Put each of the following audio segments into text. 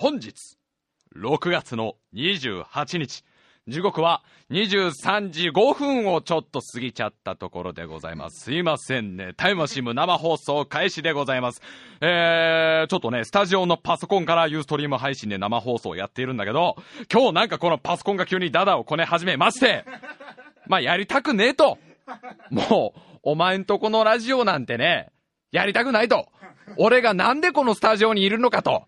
本日、6月の28日、時刻は23時5分をちょっと過ぎちゃったところでございます。すいませんね。タイムマシン生放送開始でございます。えー、ちょっとね、スタジオのパソコンからユーストリーム配信で生放送をやっているんだけど、今日なんかこのパソコンが急にダダをこね始めまして、まあやりたくねえと。もう、お前んとこのラジオなんてね、やりたくないと。俺がなんでこのスタジオにいるのかと。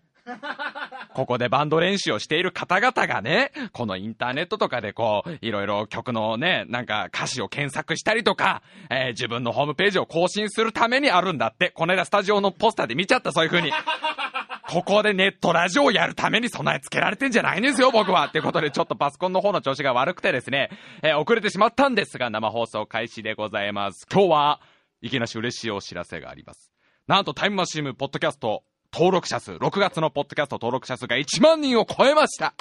ここでバンド練習をしている方々がね、このインターネットとかでこう、いろいろ曲のね、なんか歌詞を検索したりとか、えー自分のホームページを更新するためにあるんだって。この間スタジオのポスターで見ちゃった、そういう風に。ここでネットラジオをやるために備え付けられてんじゃないんですよ、僕は。ってことで、ちょっとパソコンの方の調子が悪くてですね、えー遅れてしまったんですが、生放送開始でございます。今日は、いきなし嬉しいお知らせがあります。なんとタイムマシームポッドキャスト登録者数、6月のポッドキャスト登録者数が1万人を超えました。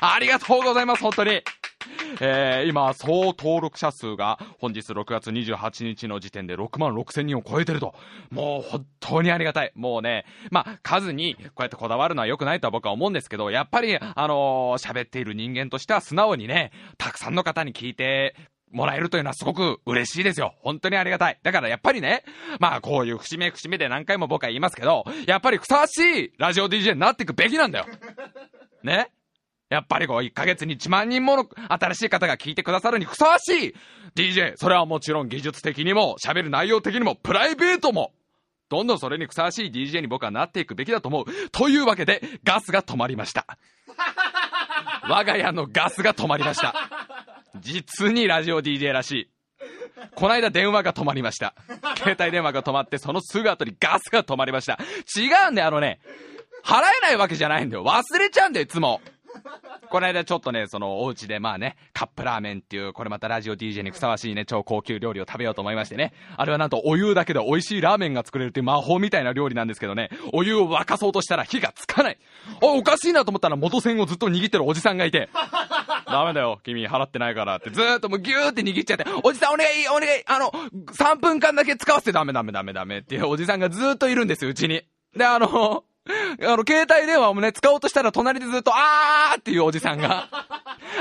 ありがとうございます、本当に。えー、今、総登録者数が本日6月28日の時点で6万6千人を超えてると。もう本当にありがたい。もうね、まあ、数にこうやってこだわるのは良くないとは僕は思うんですけど、やっぱり、あのー喋っている人間としては素直にね、たくさんの方に聞いて、もらえるというのはすごく嬉しいですよ。本当にありがたい。だからやっぱりね、まあこういう節目節目で何回も僕は言いますけど、やっぱりふさわしいラジオ DJ になっていくべきなんだよ。ね？やっぱりこう1ヶ月に1万人もの新しい方が聞いてくださるにふさわしい DJ。それはもちろん技術的にも、喋る内容的にも、プライベートも、どんどんそれにふさわしい DJ に僕はなっていくべきだと思う。というわけで、ガスが止まりました。我が家のガスが止まりました。実にラジオ DJ らしい。この間電話が止まりました。携帯電話が止まって、そのすぐ後にガスが止まりました。違うんだよ、あのね。払えないわけじゃないんだよ。忘れちゃうんだよ、いつも。この間ちょっとね、そのお家でまあね、カップラーメンっていう、これまたラジオ DJ にふさわしいね、超高級料理を食べようと思いましてね。あれはなんとお湯だけで美味しいラーメンが作れるっていう魔法みたいな料理なんですけどね、お湯を沸かそうとしたら火がつかない。あ、おかしいなと思ったら元栓をずっと握ってるおじさんがいて、ダメだよ、君払ってないからってずーっともうギューって握っちゃって、おじさんお願い、お願い、あの、3分間だけ使わせてダメダメダメダメっていうおじさんがずーっといるんですよ、うちに。で、あの、あの、携帯電話をね、使おうとしたら隣でずっと、あーっていうおじさんが、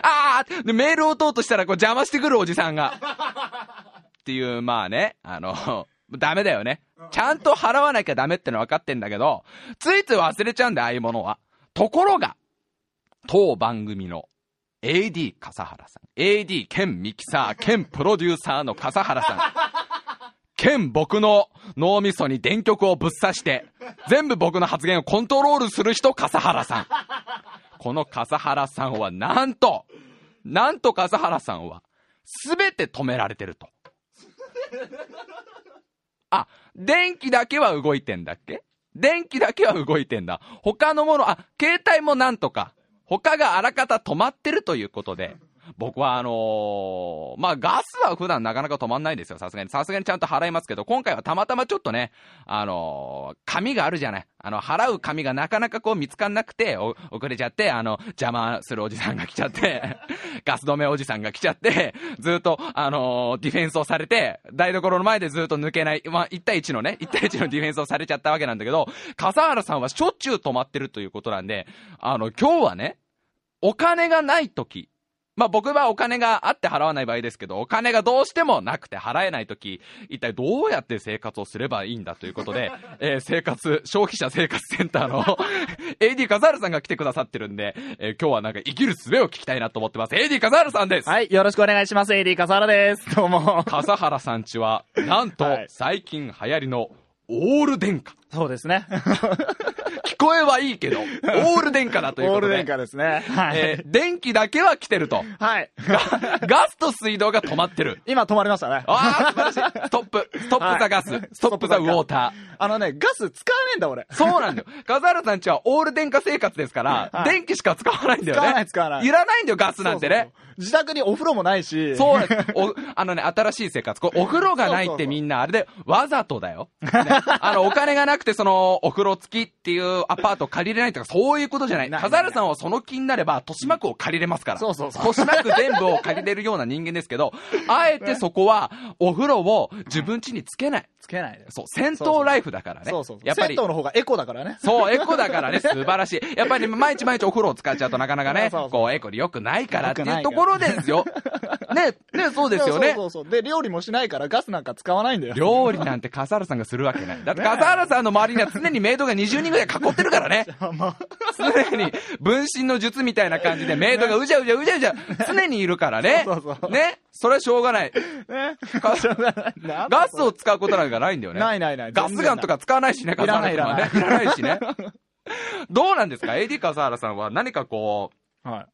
あーで、メールを打とうとしたらこう邪魔してくるおじさんが、っていう、まあね、あの、ダメだよね。ちゃんと払わなきゃダメっての分かってんだけど、ついつい忘れちゃうんだ、ああいうものは。ところが、当番組の AD 笠原さん、AD 兼ミキサー兼プロデューサーの笠原さん、兼僕の脳みそに電極をぶっ刺して、全部僕の発言をコントロールする人、笠原さん。この笠原さんはなんと、なんと笠原さんは、すべて止められてると。あ、電気だけは動いてんだっけ？電気だけは動いてんだ。他のもの、あ、携帯もなんとか。他があらかた止まってるということで、僕はあのーまあ、ガスは普段なかなか止まんないですよ、さすがに。さすがにちゃんと払いますけど、今回はたまたまちょっとね、あのー紙があるじゃない。あの、払う紙がなかなかこう見つかんなくて、遅れちゃって、あの、邪魔するおじさんが来ちゃって、ガス止めおじさんが来ちゃって、ずっと、あのーディフェンスをされて、台所の前でずっと抜けない、まあ、1対1のね、1対1のディフェンスをされちゃったわけなんだけど、笠原さんはしょっちゅう止まってるということなんで、あの、今日はね、お金がない時、まあ僕はお金があって払わない場合ですけど、お金がどうしてもなくて払えないとき、一体どうやって生活をすればいいんだということで、えー生活、消費者生活センターの AD 笠原さんが来てくださってるんで、えー今日はなんか生きる術を聞きたいなと思ってます。AD 笠原さんです。はい、よろしくお願いします。AD 笠原です。どうも。笠原さんちは、なんとはい最近流行りのオール電化。そうですね。聞こえはいいけど、オール電化だということで。オール電化ですね。はい。えー電気だけは来てると。はい。ガガスと水道が止まってる。今止まりましたね。ああ、素晴らしい。ストップ。ストップザガス。はいストップザウォータあのね、ガス使わねえんだ俺。ー。そうなんだよ。笠原さんちはオール電化生活ですから、はい電気しか使わないんだよね。使わない使わないいらないんだよ、ガスなんてね。そうそうそう自宅にお風呂もないし。そうなんです。お、あのね、新しい生活。これお風呂がないってみんな、あれで、わざとだよ。ねあの、お金がなくて、その、お風呂付きっていうアパートを借りれないとか、そういうことじゃない。ない笠原さんはその気になれば、豊島区を借りれますから。そうそうそう豊島区全部を借りれるような人間ですけど、あえてそこは、お風呂を自分家につけない。つけないで。そう、戦闘ライフだからね。そうそうそう。やっぱり銭湯、の方がエコだからね。そう、エコだからね、素晴らしい。やっぱり毎日毎日お風呂を使っちゃうとなかなかね、こう、エコに良くないからっていいうところですよ。ね、ね、そうですよね。そうそうそう。で、料理もしないからガスなんか使わないんだよ。料理なんて笠原さんがするわけない。だって笠原さんの周りには常にメイドが20人ぐらい囲ってるからね。まあ、常に分身の術みたいな感じでメイドがうじゃうじゃうじゃうじゃ常にいるからね。そうそうそうね。それはしょうがない。ね。かしょうがないなガスを使うことなんかないんだよね。ないないない。ガスガンとか使わないしね、いらない笠原さんはね。いらないしね。どうなんですか ?AD 笠原さんは何かこ全然。はい。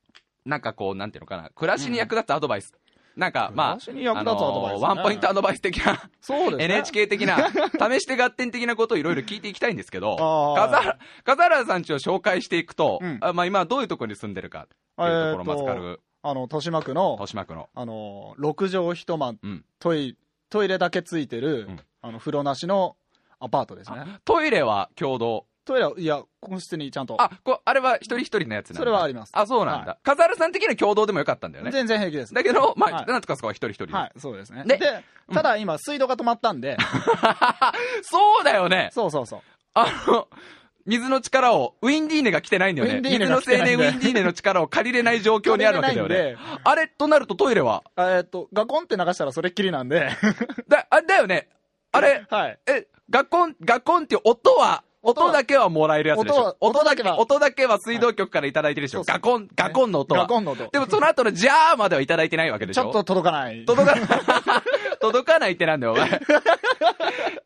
う、なんかこう、なんていうのかな、暮らしに役立つアドバイス。なんか、まあ、あのーワンポイントアドバイス的な、そうですね。NHK 的な、試して合点的なことをいろいろ聞いていきたいんですけど、笠原、さんちを紹介していくと、まあ今どういうところに住んでるかっていうところをまず軽く、あの、豊島区の、豊島区の。あの、6畳一間、うんトイ、トイレだけついてる、うんあの、風呂なしのアパートですね。トイレは共同？トイレは、いや、個室にちゃんと。あ、こあれは一人一人のやつなんだそれはあります。あ、そうなんだ。は笠原さん的には共同でもよかったんだよね。全然平気です。だけど、まあ、はいなんとかそこは一人一人で。はい、そうですね。でで、ただ今、水道が止まったんで、そうだよね。そうそうそう。あの、水の力を、ウィンディーネが来てないんだよね。ウィンディーネ水の青年ウィンディーネの力を借りれない状況にあるわけだよね。あれとなるとトイレは、えーっと、ガコンって流したらそれっきりなんで、だ、あれだよね。あれ、はい。え、ガコン、ガコンっていう音は、音だけはもらえるやつでしょ。音だけは音だけは水道局からいただいてるでしょ。ガコン、ガコンの音は。ガコンの音。でもその後のジャーまではいただいてないわけでしょ。ちょっと届かない。届かない。届かないってなんだよ、お前。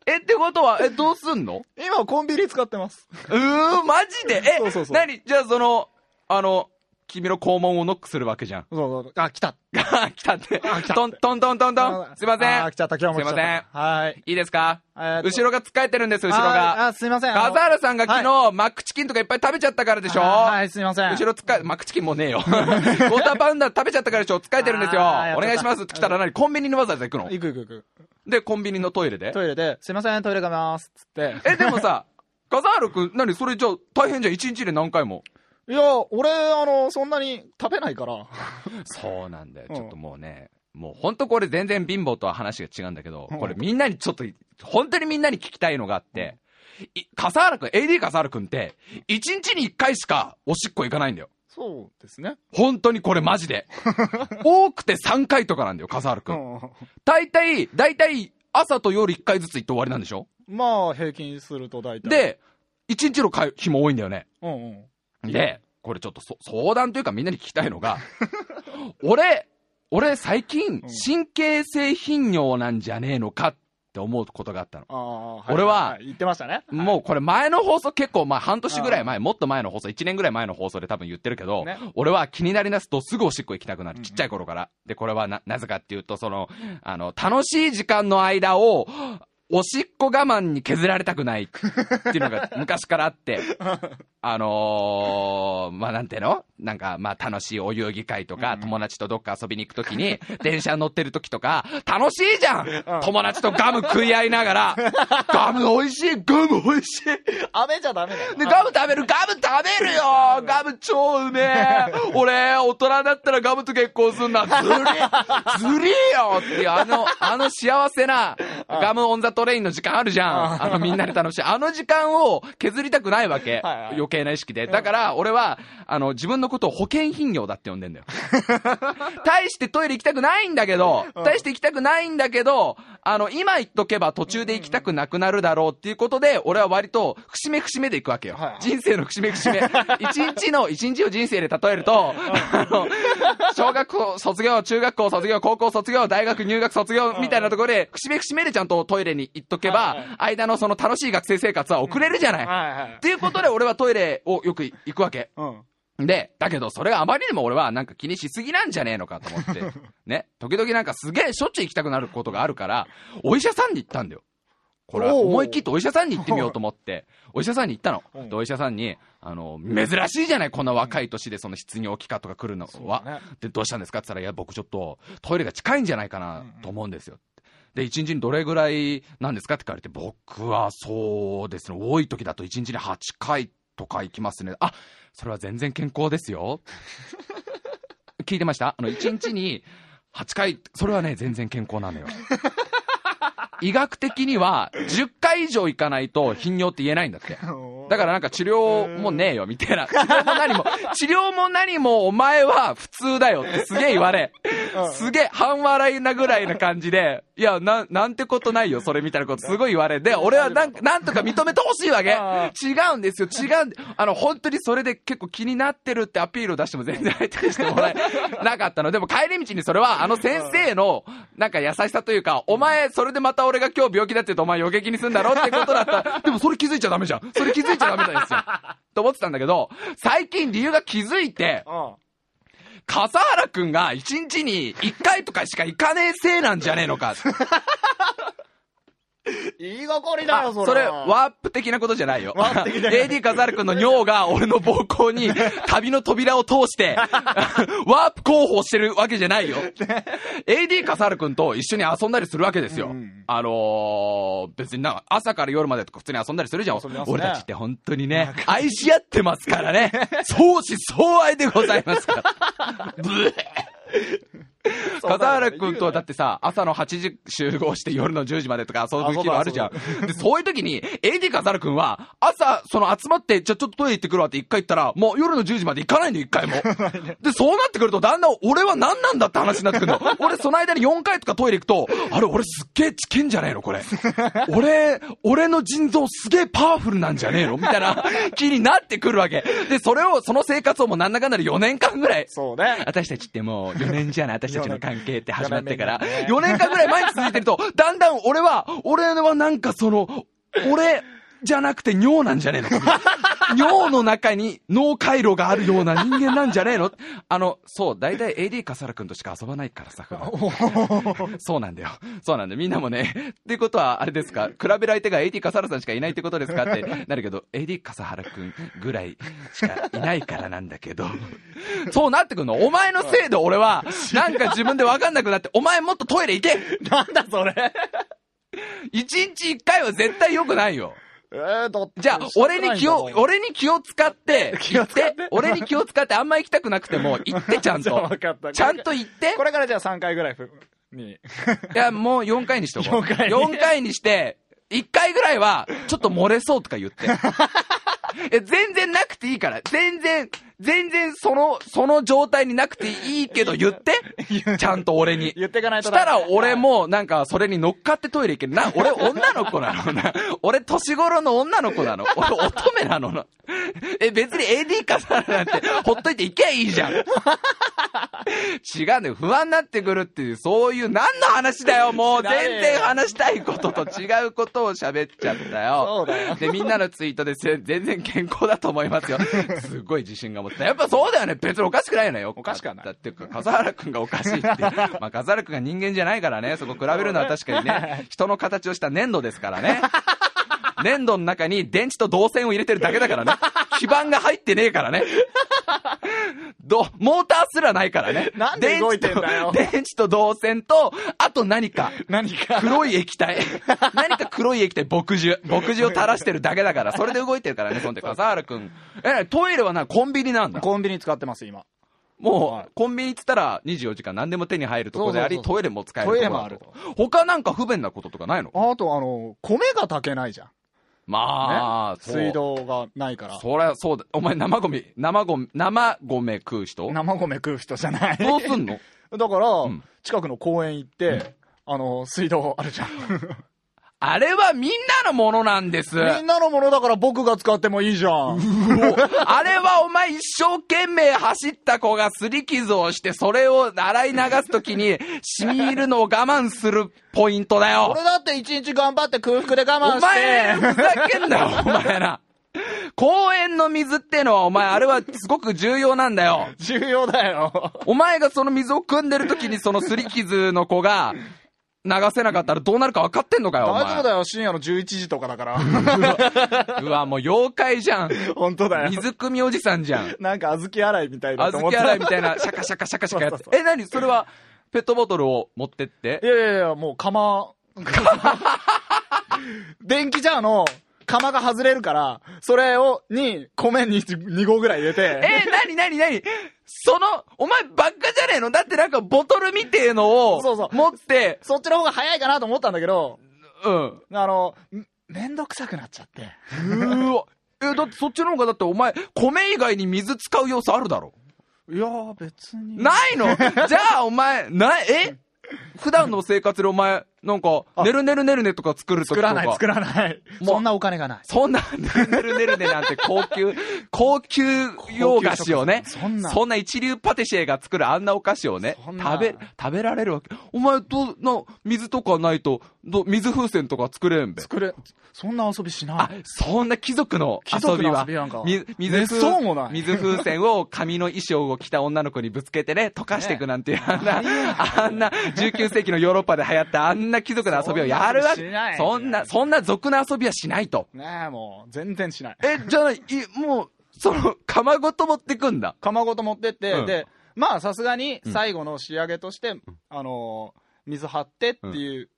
え、ってことは、え、どうすんの？今コンビニ使ってます。うー、マジで？え、そうそうそう何？じゃあその、あの、君の肛門をノックするわけじゃん。そうそう。あ、来た。来たってあ来。たトントントントントン。すいません。あ来ちゃった、今日も。すいませんはい。いいですか？後ろがつっかえてるんです、後ろあが。あ、すいません。あの笠原さんが昨日、マックチキンとかいっぱい食べちゃったからでしょ？あはい、すいません。後ろつっかえ、マックチキンもうねえよ。ウォーターパウンダー食べちゃったからでしょ？つっかえてるんですよ。お願いしますって来たら何？コンビニにわざわざ行くの？行く行く行く。で、コンビニのトイレで？トイレで、すいません、トイレがます。つって。え、でもさ、笠原くん、何？それじゃあ大変じゃん。一日で何回も？いや、俺、あの、そんなに食べないから。そうなんだよ。うんちょっともうね、もう本当これ全然貧乏とは話が違うんだけど、うんこれみんなにちょっと、本当にみんなに聞きたいのがあって、い笠原くん、AD 笠原くんって、一日に一回しかおしっこ行かないんだよ。そうですね。本当にこれマジで。多くて3回とかなんだよ、笠原く。うんん。大体、大体、朝と夜1回ずつ行って終わりなんでしょ？まあ、平均すると大体。、で、1日の回日も多いんだよね。うんうん。で、これちょっとそ相談というかみんなに聞きたいのが、俺、俺最近うん神経性頻尿なんじゃねえのかって思うことがあったの。俺はい言ってましたね。もうこれ前の放送結構まあ半年ぐらい前、もっと前の放送、1年ぐらい前の放送で多分言ってるけど、ね俺は気になりだすとすぐおしっこ行きたくなる。うんちっちゃい頃から。で、これはな、なぜかっていうと、その、あの、楽しい時間の間を、おしっこ我慢に削られたくないっていうのが昔からあって、あのー、まあ、なんていうの？なんか、まあ、楽しいお遊戯会とか、うん。友達とどっか遊びに行くときに、電車乗ってるときとか、楽しいじゃん！うん。友達とガム食い合いながら、ガム美味しいガム美味しい。あめちゃダメだよ。で、ガム食べるガム食べるよ！ガム超うめえ！俺、大人だったらガムと結婚すんな。ずりずりーよ！っていう、あの、あの幸せなガムオンザトレインの時間あるじゃん。あのみんなで楽しい。あの時間を削りたくないわけ。はいはい余計な意識で。だから、俺は、あの、自分のことを保険頻尿だって呼んでんだよ。大してトイレ行きたくないんだけど、うん大して行きたくないんだけど、あの、今言っとけば途中で行きたくなくなるだろうっていうことで、俺は割と、節目節目で行くわけよ。はいはい人生の節目節目。一日の、一日を人生で例えると、あの、小学校卒業、中学校卒業、高校卒業、大学入学卒業みたいなところで、節目節目でちゃんとトイレに行っとけばはいはい、間のその楽しい学生生活は送れるじゃない。はいはいっ。ていうことで俺はトイレをよく行くわけ。うん。で、だけどそれがあまりにも俺はなんか気にしすぎなんじゃねえのかと思って、ね、時々なんかすげえしょっちゅう行きたくなることがあるから、お医者さんに行ったんだよ。これは思い切ってお医者さんに行ってみようと思って、お医者さんに行ったの。お医者さんに、あの、珍しいじゃない、こんな若い年でその失尿期間とか来るのは。ねで、どうしたんですかって言ったら、いや、僕ちょっとトイレが近いんじゃないかなと思うんですよ。で、1日にどれぐらいなんですかって聞かれて、僕はそうですね、多い時だと1日に8回とか行きますね。あ、それは全然健康ですよ。聞いてました？あの、1日に8回、それはね、全然健康なのよ。医学的には10回以上行かないと頻尿って言えないんだって。だからなんか治療もねえよ、みたいな。治療も何も、治療も何もお前は普通だよってすげえ言われ。すげえ半笑いなぐらいな感じで、いや、な、なんてことないよ、それみたいなことすごい言われ。で、俺はなんなんとか認めてほしいわけ。違うんですよ、違うんで、あの、本当にそれで結構気になってるってアピールを出しても全然相手にしてもらえなかったの。でも帰り道にそれは、あの先生の、なんか優しさというか、お前、それでまた俺が今日病気だって言うとお前余計気にすんだろってことだった。でもそれ気づいちゃダメじゃん。それ気づいちゃダメなんですよ。と思ってたんだけど、最近理由が気づいて、うん。笠原くんが一日に一回とかしか行かねえせいなんじゃねえのか。言いがかりだよ、それ。それ、ワープ的なことじゃないよ。ワープ的 AD 笠原くんの尿が俺の膀胱に 旅の扉を通して、ワープ候補してるわけじゃないよ。AD 笠原くんと一緒に遊んだりするわけですよ。うんうんあのー、別にな朝から夜までとか普通に遊んだりするじゃん。ね俺たちって本当にね、愛し合ってますからね。相思相愛でございますから。ブー笠原くんとだってさ、朝の8時集合して夜の10時までとか遊ぶ日もあるじゃん。で、そういう時に、AD 笠原くんは、朝、その集まって、じゃあちょっとトイレ行ってくるわって一回言ったら、もう夜の10時まで行かないの、一回も。で、そうなってくると、だんだん俺は何なんだって話になってくるの。俺、その間に4回とかトイレ行くと、あれ、俺すっげえ知見じゃねえの、これ。俺、俺の腎臓すげえパワフルなんじゃねえの？みたいな気になってくるわけ。で、それを、その生活をもうなんだかんだで4年間ぐらい、そうね。私たちってもう4年じゃない私たちの関係って始まってから、4年4年間ぐらい毎日続いてると、だんだん俺は、俺はなんかその、俺じゃなくて尿なんじゃねえの？尿の中に脳回路があるような人間なんじゃねえの？あの、そう、大体 AD 笠原くんとしか遊ばないからさ、そうなんだよ。そうなんだよ。みんなもね、っていうことは、あれですか、比べる相手が AD 笠原さんしかいないってことですか？ってなるけど、AD 笠原くんぐらいしかいないからなんだけど、そうなってくんの？お前のせいで俺は、なんか自分でわかんなくなって、お前もっとトイレ行けなんだそれ。一日一回は絶対良くないよ。えー、だってじゃあ、俺に気を、俺に気を使って、気を使って？言俺に気を使ってあんま行きたくなくても、行ってちゃんと。ちゃんと行って。これからじゃあ3回ぐらいふに。いや、もう4回にしとこう。4回に4回にして、1回ぐらいは、ちょっと漏れそうとか言って。え、全然なくていいから。全然、全然その、その状態になくていいけど言って。ちゃんと俺に。言っていかないとしたら俺もなんかそれに乗っかってトイレ行ける。な、俺女の子なのな。俺年頃の女の子なの。俺乙女なのな。え、別に AD かさなんてほっといて行けばいいじゃん。違うんだよ。不安になってくるっていう、そういう何の話だよ。もう全然話したいことと違うことを喋っちゃったよ。そうだよで、みんなのツイートでせ全然健康だと思いますよ。すごい自信が持ってた。やっぱそうだよね。別におかしくないよね。おかしくはないだっていうか、笠原くんがおかしいって。まあ、笠原くんが人間じゃないからね。そこ比べるのは確かにね、人の形をした粘土ですからね。粘土の中に電池と導線を入れてるだけだからね。基板が入ってねえからね。ど、モーターすらないからね。なんで動いてんだよ電池と導線と、あと何か。何か。黒い液体。何か黒い液体、牧汁。牧汁を垂らしてるだけだから、それで動いてるからね、そんで、笠原くん。え、トイレはな、コンビニなんだ。コンビニ使ってます、今。もう、はいコンビニっつったら24時間何でも手に入るところであり、トイレも使えるとこトイレもある他なんか不便なこととかないの？あと、あの、米が炊けないじゃん。まあ、そう水。道がないから。そりゃそうだ。お前生ゴミ、生ゴミ、生米食う人？生米食う人じゃない。どうすんの？だから、ん近くの公園行って、あの、水道あるじゃん。あれはみんなのものなんです。みんなのものだから僕が使ってもいいじゃん。あれはお前一生懸命走った子が擦り傷をして、それを洗い流すときに、染み入るのを我慢するポイントだよ。俺だって一日頑張って空腹で我慢おして。前、ふざけんなよ、お前ら。公園の水ってのは、お前、あれはすごく重要なんだよ。重要だよ。お前がその水を汲んでるときに、その擦り傷の子が、流せなかったらどうなるか分かってんのかよ。大丈夫だよ、深夜の11時とかだから。うわ、もう妖怪じゃん。本当だよ。水汲みおじさんじゃん。なんか小豆洗いみたいだ小。豆洗いみたいな、シャカシャカシャカシャカやってえ、なにそれは、ペットボトルを持ってって？いやいやいや、もう釜、電気ジャーの釜が外れるから、それを、に、米に2合ぐらい入れて、え、なになになにその、お前ばっかじゃねえの？だってなんかボトルみてえのを、そうそう持って、そっちの方が早いかなと思ったんだけど、うん。あの、んめんどくさくなっちゃって。うーわ。え、だってそっちの方がだってお前、米以外に水使う要素あるだろ。いやー、別に。ないの？じゃあお前、な、え？普段の生活でお前、なんか、あねるねるねるねとか作ると。作らない、作らない。そんなお金がない。そんな、ねるねるねるねなんて高級、高級洋菓子をね、そんな。そんな一流パティシエが作るあんなお菓子をね食べ、食べられるわけ。お前、どう、な、水とかないと、ど水風船とか作れんべ。作れ、そんな遊びしない。あ、そんな貴族の貴族の遊びは。遊びなんかみ水めっそうもない水風船を紙の衣装を着た女の子にぶつけてね、溶かしていくなんていう、あんな、あんな19世紀のヨーロッパで流行ったあんな貴族の遊びをやるわけ。そんなそんな、そんな俗な遊びはしないと。ねえ、もう、全然しない。え、じゃあ、い、もう、その、釜ごと持ってくんだ。釜ごと持ってって、うんで、まあ、さすがに最後の仕上げとして、あのー、水張ってっていう、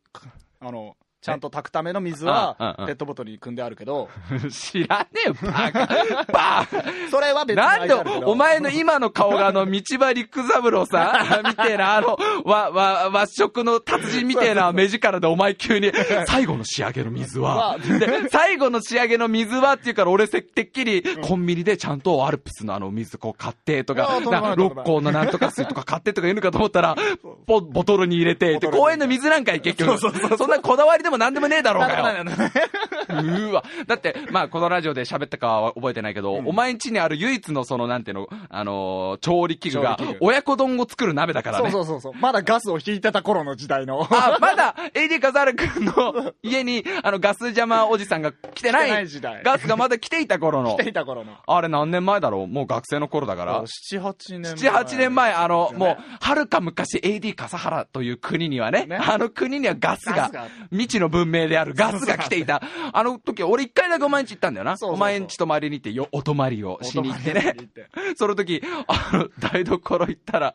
あの、ちゃんと炊くための水はペットボトルに汲んであるけど、知らねえよ、バカ。バカ。それは別になんでお前の今の顔があの、道場陸三郎さん？みてえな、あの、わ、わ、和食の達人みてえな目力でお前急に、最後の仕上げの水は、で、最後の仕上げの水はっていうから俺せてっきり、コンビニでちゃんとアルプスのあの水こう買ってとかな六甲のなんとか水とか買ってとか言うのかと思ったら、ボボトルに入れて、公園の水なんかい結局。そんなこだわりでもなんでもねえだろうがよ。うーわ。だって、まあ、このラジオで喋ったかは覚えてないけど、お前ん家にある唯一のその、なんていうの、あのー調理器具が親子丼を作る鍋だからね。そうそうそうそう。まだガスを引いてた頃の時代の。あ、まだ、AD カザール君の 家に、あの、ガス邪魔おじさんが来てな来てないい時代ガスがまだ来ていた頃の来。ていた頃の。あれ何年前だろう？もう学生の頃だから。7、8年7、8年前、あの、ねもう、はるか昔 AD 笠原という国にはね、ねあの国にはガスがガスが、未知の文明であるガスが来ていた。あの時、俺一回だけお前んち行ったんだよな。そうそうそうお前んち泊まりに行ってよ、お泊まりをしに行ってね。その時、あの、台所行ったら、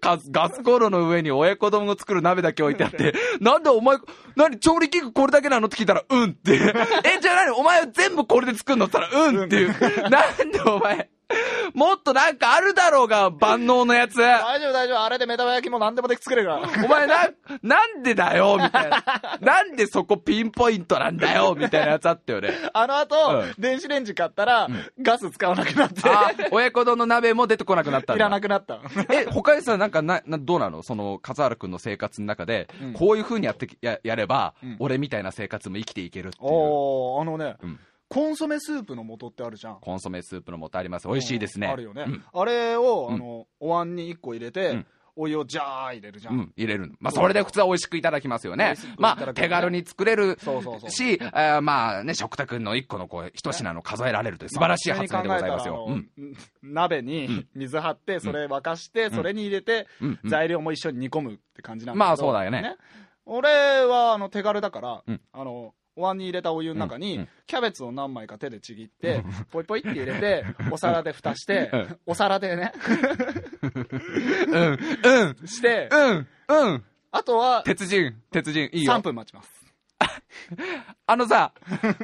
ガス、ガスコンロの上に親子丼を作る鍋だけ置いてあって、なんでお前、何調理器具これだけなのって聞いたら、うんって。え、じゃあ何お前は全部これで作るのって言ったら、うんっていう。なんでお前、もっとなんかあるだろうが、万能のやつ。大丈夫大丈夫。あれで目玉焼きも何でもでき作れるから。お前な、なんでだよみたいな。なんでそこピンポイントなんだよ みたいなやつあったよね。あの後、うん電子レンジ買ったら、ガス使わなくなって、あ、親子丼の鍋も出てこなくなったんいだ。らなくなった。え、他にさ、なんかな、な、どうなの？その、笠原くんの生活の中で、うんこういう風にやってき、や、やれば、うん俺みたいな生活も生きていけるっていう。おー、あのね、うんコンソメスープの素ってあるじゃん。コンソメスープの素あります。美味しいですね。あるよね。うんあれを、うんあの、お椀に1個入れて、うんお湯をジャー入れるじゃん。うん、入れるの。まあ、それで普通は美味しくいただきますよねまあ、手軽に作れるそうそうそうし、えーまあね、食卓の一個のこう、一品の数えられるという素晴らしい発明でございますよ。まあうん。鍋に水張って、それ沸かして、それに入れて、うんうん材料も一緒に煮込むって感じなんだけど。まあそうだよね俺は、あの、手軽だから、うんあの、お椀に入れたお湯の中に、キャベツを何枚か手でちぎって、ポイポイって入れて、お皿で蓋して、うん。お皿でね、うん、うん、して、うん、うん。あとは、鉄人、鉄人、いいよ。3分待ちます。あのさ、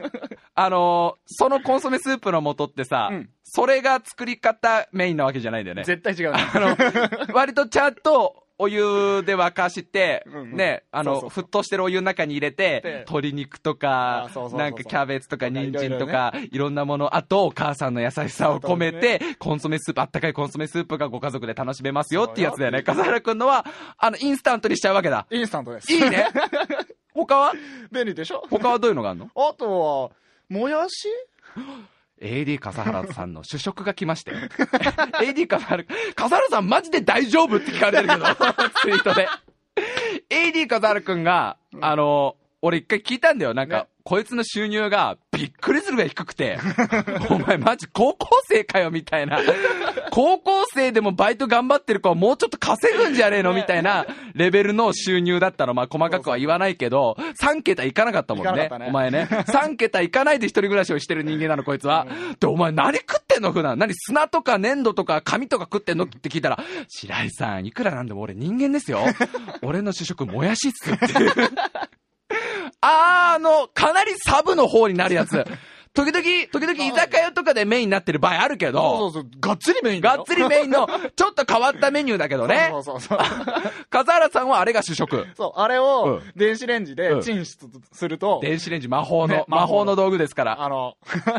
あのーそのコンソメスープの素ってさ、うん。それが作り方メインなわけじゃないんだよね。絶対違うね。あの、割とちゃんとお湯で沸かして、ね、あの、沸騰してるお湯の中に入れてで、鶏肉とかなんかキャベツとか人参とか、いろんなもの、あとお母さんの優しさを込めて、コンソメスープ、あったかいコンソメスープがご家族で楽しめますよっていうやつだよ。ね。笠原くんのは、あの、インスタントにしちゃうわけだ。インスタントです。いいね。他は？便利でしょ？他はどういうのがあるの？あとは、もやし？AD 笠原さんの主食が来まして。AD 笠原、笠原さんマジで大丈夫って聞かれてるけど、ツイートで。AD 笠原くんが、あの、俺一回聞いたんだよ。なんか、ねこいつの収入がびっくりするぐらい低くて、お前マジ高校生かよみたいな。高校生でもバイト頑張ってる子はもうちょっと稼ぐんじゃねえのみたいなレベルの収入だったの。まあ細かくは言わないけど、3桁いかなかったもんね。ねお前ね。3桁いかないで一人暮らしをしてる人間なの、こいつは。で、お前何食ってんの普段？何砂とか粘土とか紙とか食ってんのって聞いたら、白井さん、いくらなんでも俺人間ですよ。俺の主食もやしっすって。あー、あの、かなりサブの方になるやつ。時々、時々居酒屋とかでメインになってる場合あるけど、そうそうそう、がっつりメインだよがっつりメインの、ちょっと変わったメニューだけどね。そうそうそうそう。笠原さんんはあれが主食。そう、あれうをん電子レンジうんでチンしすると、電子レンジ魔法の、ね魔法の魔法の道具ですから。あの、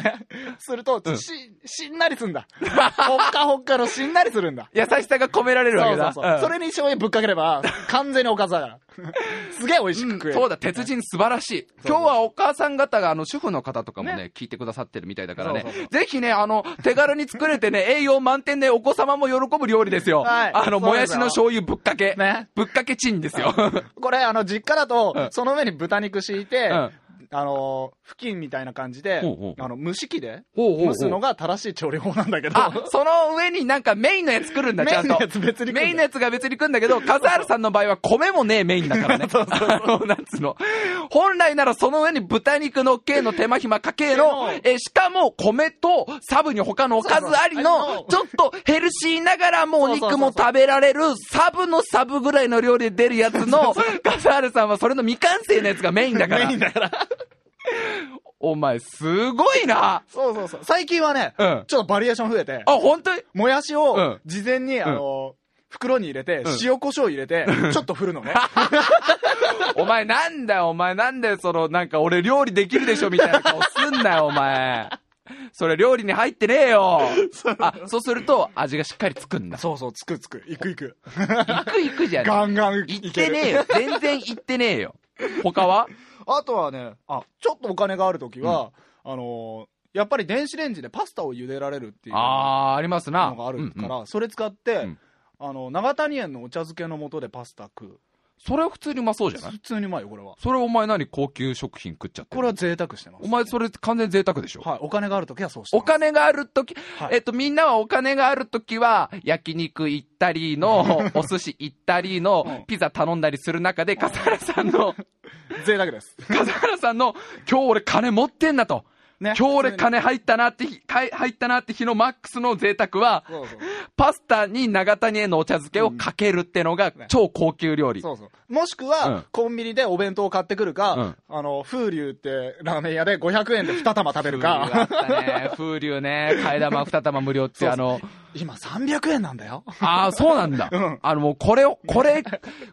すると、うんし、しんなりすんだ。ほっかほっかのしんなりするんだ。優しさが込められるわけだ。そうそうそう。んそれに醤油ぶっかければ、完全におかずだから。すげえ美味しく食える。そうだ、鉄人素晴らしい。今日はお母さん方が、あの、主婦の方とかもね、聞いてくださってるみたいだからね。そうそうそう。ぜひね、あの、手軽に作れてね、栄養満点でお子様も喜ぶ料理ですよ。はい。あの、もやしの醤油ぶっかけ。ね。ぶっかけチンですよ。これ、あの、実家だと、うん。その上に豚肉敷いて、うんあの、布巾みたいな感じで、ほうほうあの、蒸し器で蒸すのが正しい調理法なんだけど、あ、その上になんかメインのやつ来るんだ、ちゃんとメインの。やつ別にメインのやつが別に来るんだけど、カザールさんの場合は米もねえメインだからね。あの、なんつうの。本来ならその上に豚肉の系の手間暇かけのそう、え、しかも米とサブに他のおかずありそうのそう、ちょっとヘルシーながらもお肉も食べられる、サブのサブぐらいの料理で出るやつの、カザールさんはそれの未完成のやつがメインだから。メインだから。お前、すごいな。そうそうそう。最近はね、うんちょっとバリエーション増えて、あ、本当に？もやしをうん事前に、あの、袋に入れて、ん塩コショウ入れて、ちょっと振るのね。お前なんだよ、お前なんだよ、その、なんか俺料理できるでしょみたいな顔すんなよ、お前。それ料理に入ってねえよ。あ、そうすると味がしっかりつくんだ。そうそう、つくつく。いくいく。いくいくじゃねガンガンえ。いっ。てねえよ。全然いってねえよ。他は？あとはね、あ、ちょっとお金があるときは、あのーやっぱり電子レンジでパスタを茹でられるっていうのあー、ありますな。があるかうんうんら、それ使って、うんあの、長谷園のお茶漬けの素でパスタ食う。それは普通にうまそうじゃない？普通にうまいよ、これは。それお前何高級食品食っちゃってるこれは贅沢してます。お前それ完全贅沢でしょ？はい、お金があるときはそうしてます。お金があるとき、はいえっと、みんなはお金があるときは、焼肉行ったりの、お寿司行ったりのうん、ピザ頼んだりする中で、笠原さんの、贅沢です。笠原さんの、今日俺金持ってんなと。ね今日俺金入ったなって日、かい入ったなって日のマックスの贅沢は、そうそう。パスタに長谷へのお茶漬けをかけるってのがね超高級料理。そうそう。もしくは、うんコンビニでお弁当を買ってくるか、うんあの、風流ってラーメン屋で500円で2玉食べる風流あか、ったね。風流ね。替え玉二玉無料って そう今300円なんだよ。ああ、そうなんだ。うん。あの、もうこれを、これ、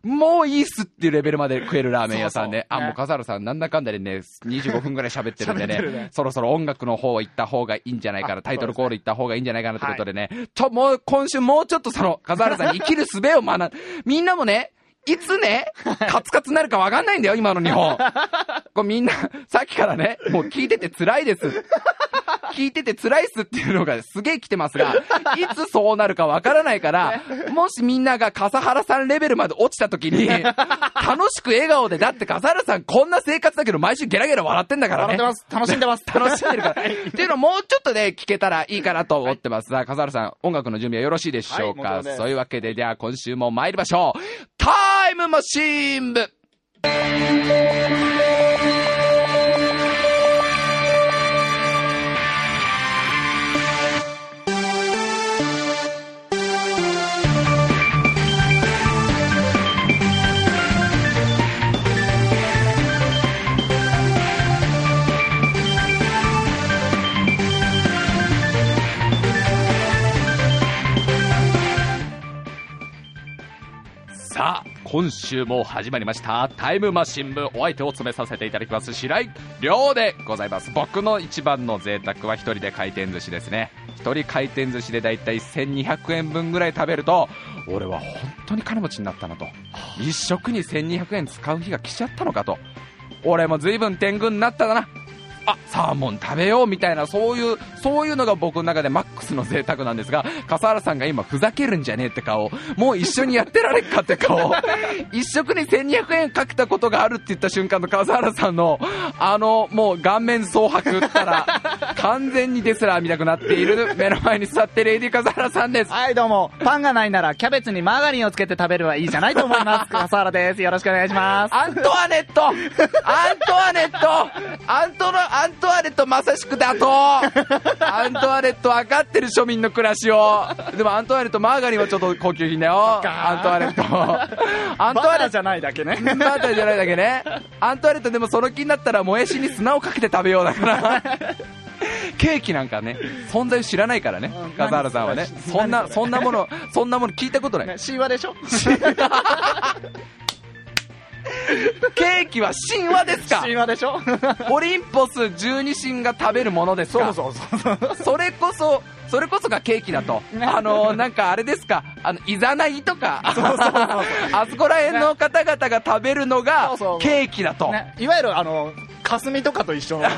もういいっすっていうレベルまで食えるラーメン屋さんで、ねもう笠原さんなんだかんだでね、25分ぐらい喋ってるんでね、ね。そろそろ音楽の方行った方がいいんじゃないかな、タイトルコール行った方がいいんじゃないかなってことでね、ちょ、もう今週もうちょっとその、笠原さんに生きる術を学ん、みんなもね、いつね、カツカツになるかわかんないんだよ、今の日本。これみんな、さっきからね、もう聞いてて辛いです。聞いてて辛いっすっていうのがすげえ来てますが、いつそうなるかわからないから、もしみんなが笠原さんレベルまで落ちた時に、楽しく笑顔で、だって笠原さんこんな生活だけど毎週ゲラゲラ笑ってんだからね笑って。ます。楽しんでます。楽しんでるから。っていうのをもうちょっとね、聞けたらいいかなと思ってます。さあ、笠原さん、音楽の準備はよろしいでしょうか、はいそういうわけで、では今週も参りましょう。タイムマシーン部今週も始まりました、タイムマシン部、お相手を務めさせていただきます、白井亮でございます。僕の一番の贅沢は一人で回転寿司ですね。一人回転寿司でだいたい1200円分ぐらい食べると、俺は本当に金持ちになったなと。一食に1200円使う日が来ちゃったのかと。俺も随分天狗になったな。あ、サーモン食べようみたいな、そういう、そういうのが僕の中でマックスの贅沢なんですが、笠原さんが今ふざけるんじゃねえって顔、もう一緒にやってられっかって顔、一食に1200円かけたことがあるって言った瞬間の笠原さんの、あの、もう顔面蒼白ったら、完全にデスラーみたくなっている目の前に座ってレイディ笠原さんです。はい、どうも。パンがないなら、キャベツにマーガリンをつけて食べるはいいじゃないと思います。笠原です。よろしくお願いします。アントワネットアントワネットアントの、アントワネットまさしくだと アントワネット分かってる庶民の暮らしを。でもアントワネットマーガリンはちょっと高級品だよ。アントワネット。アントワネット じゃないだけね。バターじゃないだけね。アントワネットでもその気になったらもやしに砂をかけて食べようだから。ケーキなんかね、存在知らないからねうん、笠原さんはね何。そんな、何そんなもの、そんなもの聞いたことない。ね、神話でしょ？ケーキは神話ですか？神話でしょ？オリンポス十二神が食べるものですか？そうそうそうそう。それこそそれこそがケーキだと、あのなんかあれですか？あのいざないとか。あそこら辺の方々が食べるのがケーキだと、ね、いわゆるあの霞とかと一緒の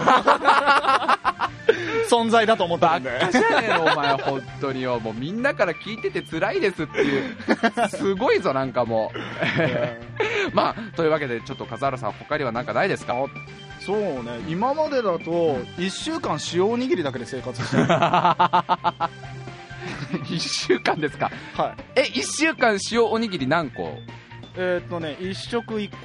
存在だと思ってバるんで。カじゃねえのお前本当によ。もうみんなから聞いてて辛いですっていう。すごいぞなんかもう。まあというわけでちょっと笠原さん他には何かないですか？そうね。今までだと1週間塩おにぎりだけで生活してる。1週間ですか？はい。え1週間塩おにぎり何個？えーっとね1食1個。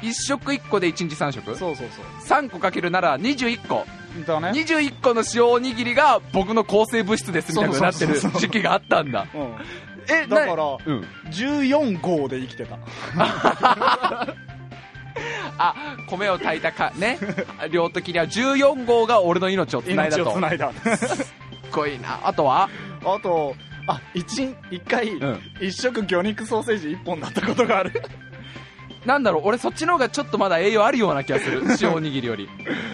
1食1個で1日3食？そうそうそ3個かけるなら21個。うだね。21個の塩おにぎりが僕の抗生物質ですみたいになってる時期があったんだ。うん。えだからうん。14号で生きてた あ米を炊いたかね。量的には14号が俺の命をつないだと。いだ。すっごいな。あとは？あとあ一一回、ん。一食魚肉ソーセージ1本だったことがあるなんだろう俺そっちの方がちょっとまだ栄養あるような気がする。塩おにぎりより。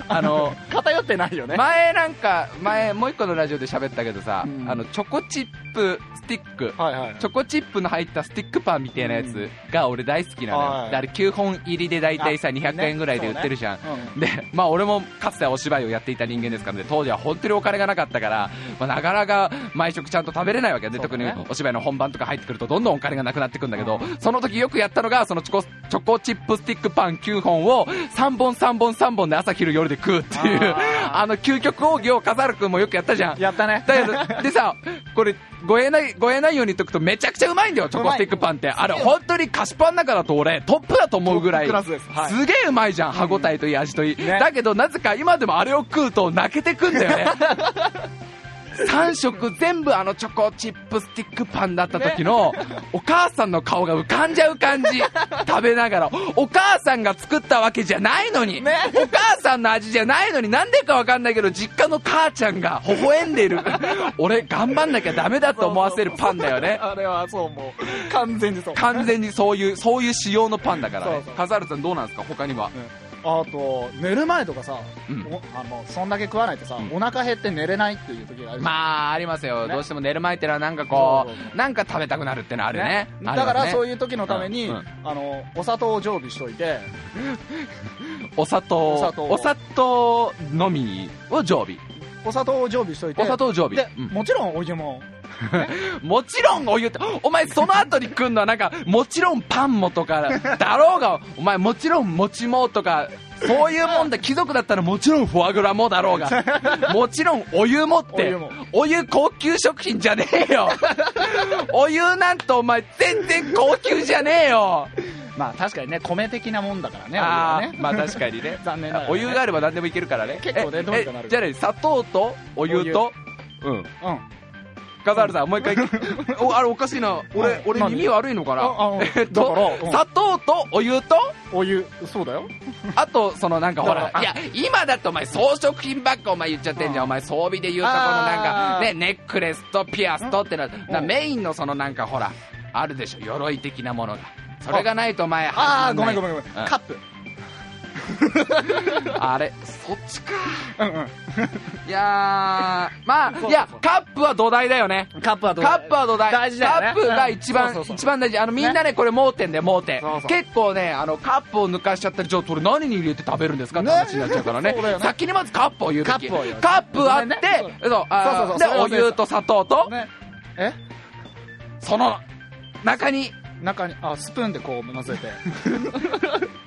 あの偏ってないよね。前なんか前もう一個のラジオで喋ったけどさ、うん。あのチョコチップスティック。はいはいチョコチップの入ったスティックパンみたいなやつが俺大好きなのよ、はあれ9本入りで大体さあ200円ぐらいで売ってるじゃん、うん。でまあ俺もかつてはお芝居をやっていた人間ですからね。当時は本当にお金がなかったから、まあ、なかなか毎食ちゃんと食べれないわけで、ねにお芝居の本番とか入ってくるとどんどんお金がなくなってくんだけど、その時よくやったのがそのチョコチョコチップスティックパン9本を3本3本3本で朝昼夜で食うっていうああの究極奥義を笠原君もよくやったじゃん。やったね。だけど、でさ、これ、ごえない、ごえないように言っとくとめちゃくちゃうまいんだよ、チョコスティックパンって。あれ、本当に菓子パンの中だと俺、トップだと思うぐらいす。げえうまいじゃん、歯応えといい、味といい。ね。だけど、なぜか今でもあれを食うと泣けてくんだよね。3食全部あのチョコチップスティックパンだった時の、お母さんの顔が浮かんじゃう感じ。食べながら。お母さんが作ったわけじゃないのに。ねお母さんの味じゃないのになんでかわかんないけど、実家の母ちゃんが微笑んでいる。俺、頑張んなきゃダメだと思わせるパンだよね。あれはそうもう完全にそう完全にそういう、そういう仕様のパンだからねそうそう。笠原さんどうなんですか？他には。あと寝る前とかさ、うん。おあのそんだけ食わないとさ、うん。お腹減って寝れないっていう時があるまあ、ありますよ。ね。どうしても寝る前ってのはなんかこそうそうそう。う、なんか食べたくなるってのあるね。だからそういう。いう時のために、うん。うん。あのお砂糖を常備しといて。お砂糖、お砂糖お砂糖のみを常備。お砂糖を常備しといて。お砂糖常備。で、。うん。もちろんお湯も もちろんお湯って、お前その後に来んのはなんか、もちろんパンもとか、だろうが、お前もちろん餅もとか、そういうもんだ、貴族だったらもちろんフォアグラもだろうが、もちろんお湯もってお湯高級食品じゃねえよ。お湯なんとお前全然高級じゃねえよ。まあ確かにね米的なもんだからねあーお湯はねまあ確かにね。残念ねお湯があれば何でもいけるからね。結構ねえどうにかなるえじゃあね、砂糖とお湯と、うん。うん笠原さん、もう一回。お、あれおかしいな。俺俺耳悪いのかな？えっと砂糖とお湯と、お湯。そうだよ。あと、そのなんかほらいや、今だとお前装飾品ばっかお前言っちゃってんじゃん。お前装備で言うとこのなんか、ね、ネックレスとピアスとってな、なうん。メインのそのなんかほら、あるでしょ。鎧的なものが。それがないとお前、ああごめんごめんごめん。カップ あれ、そっちか。うんうん。いやー、まあ、いや、カップは土台だよね。カップはどうカップは土台。大事だよね。カップが一番、う一番大事。あの、みんなね、これ盲点で盲点。結構ね、あの、カップを抜かしちゃったら、じゃあ、それ何に入れて食べるんですか？ってね話になっちゃうからね。ね。先にまずカップを言うべき。カップを言うカップあって、そう、あそうそうそう。お湯と砂糖と、ね。え？その、中に、中にあスプーンでこう混ぜて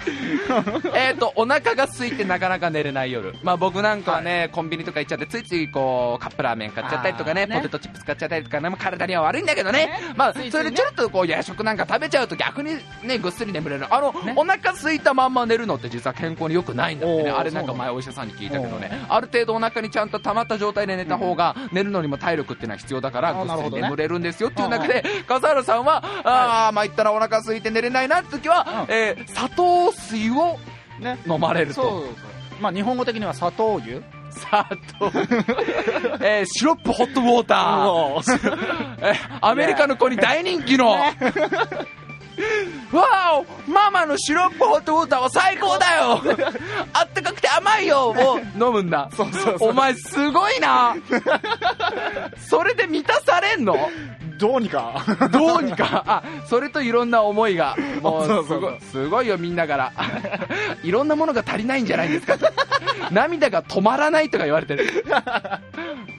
えっと、お腹が空いてなかなか寝れない夜。まあ僕なんかはね、コンビニとか行っちゃって、ついついこう、カップラーメン買っちゃったりとかね、ねポテトチップス買っちゃったりとかね、まあ体には悪いんだけどね。ねまあ、それでちょっとこう、夜食なんか食べちゃうと逆にね、ぐっすり眠れる。あの、ねお腹空いたまんま寝るのって実は健康に良くないんだってね。あれなんか前お医者さんに聞いたけどねお。ある程度お腹にちゃんと溜まった状態で寝た方が、寝るのにも体力っていうのは必要だから、あぐっすり眠れるんですよっていう中で、笠原さんは、ああ、まあ言ったらお腹空いて寝れないなって時は、うんえー砂糖水をね飲まれると。そうそうそう。まあ日本語的には砂糖油。砂糖、えーシロップホットウォーター、えーアメリカの子に大人気の、わおママのシロップホットウォーターは最高だよ。あったかくて甘いよ。を飲むんだ。そうそうそう。お前すごいな。それで満たされんの？どうにか。どうにか、あ、それといろんな思いが、もうすごい、すごいよみんなから。いろんなものが足りないんじゃないですかと。涙が止まらないとか言われてる。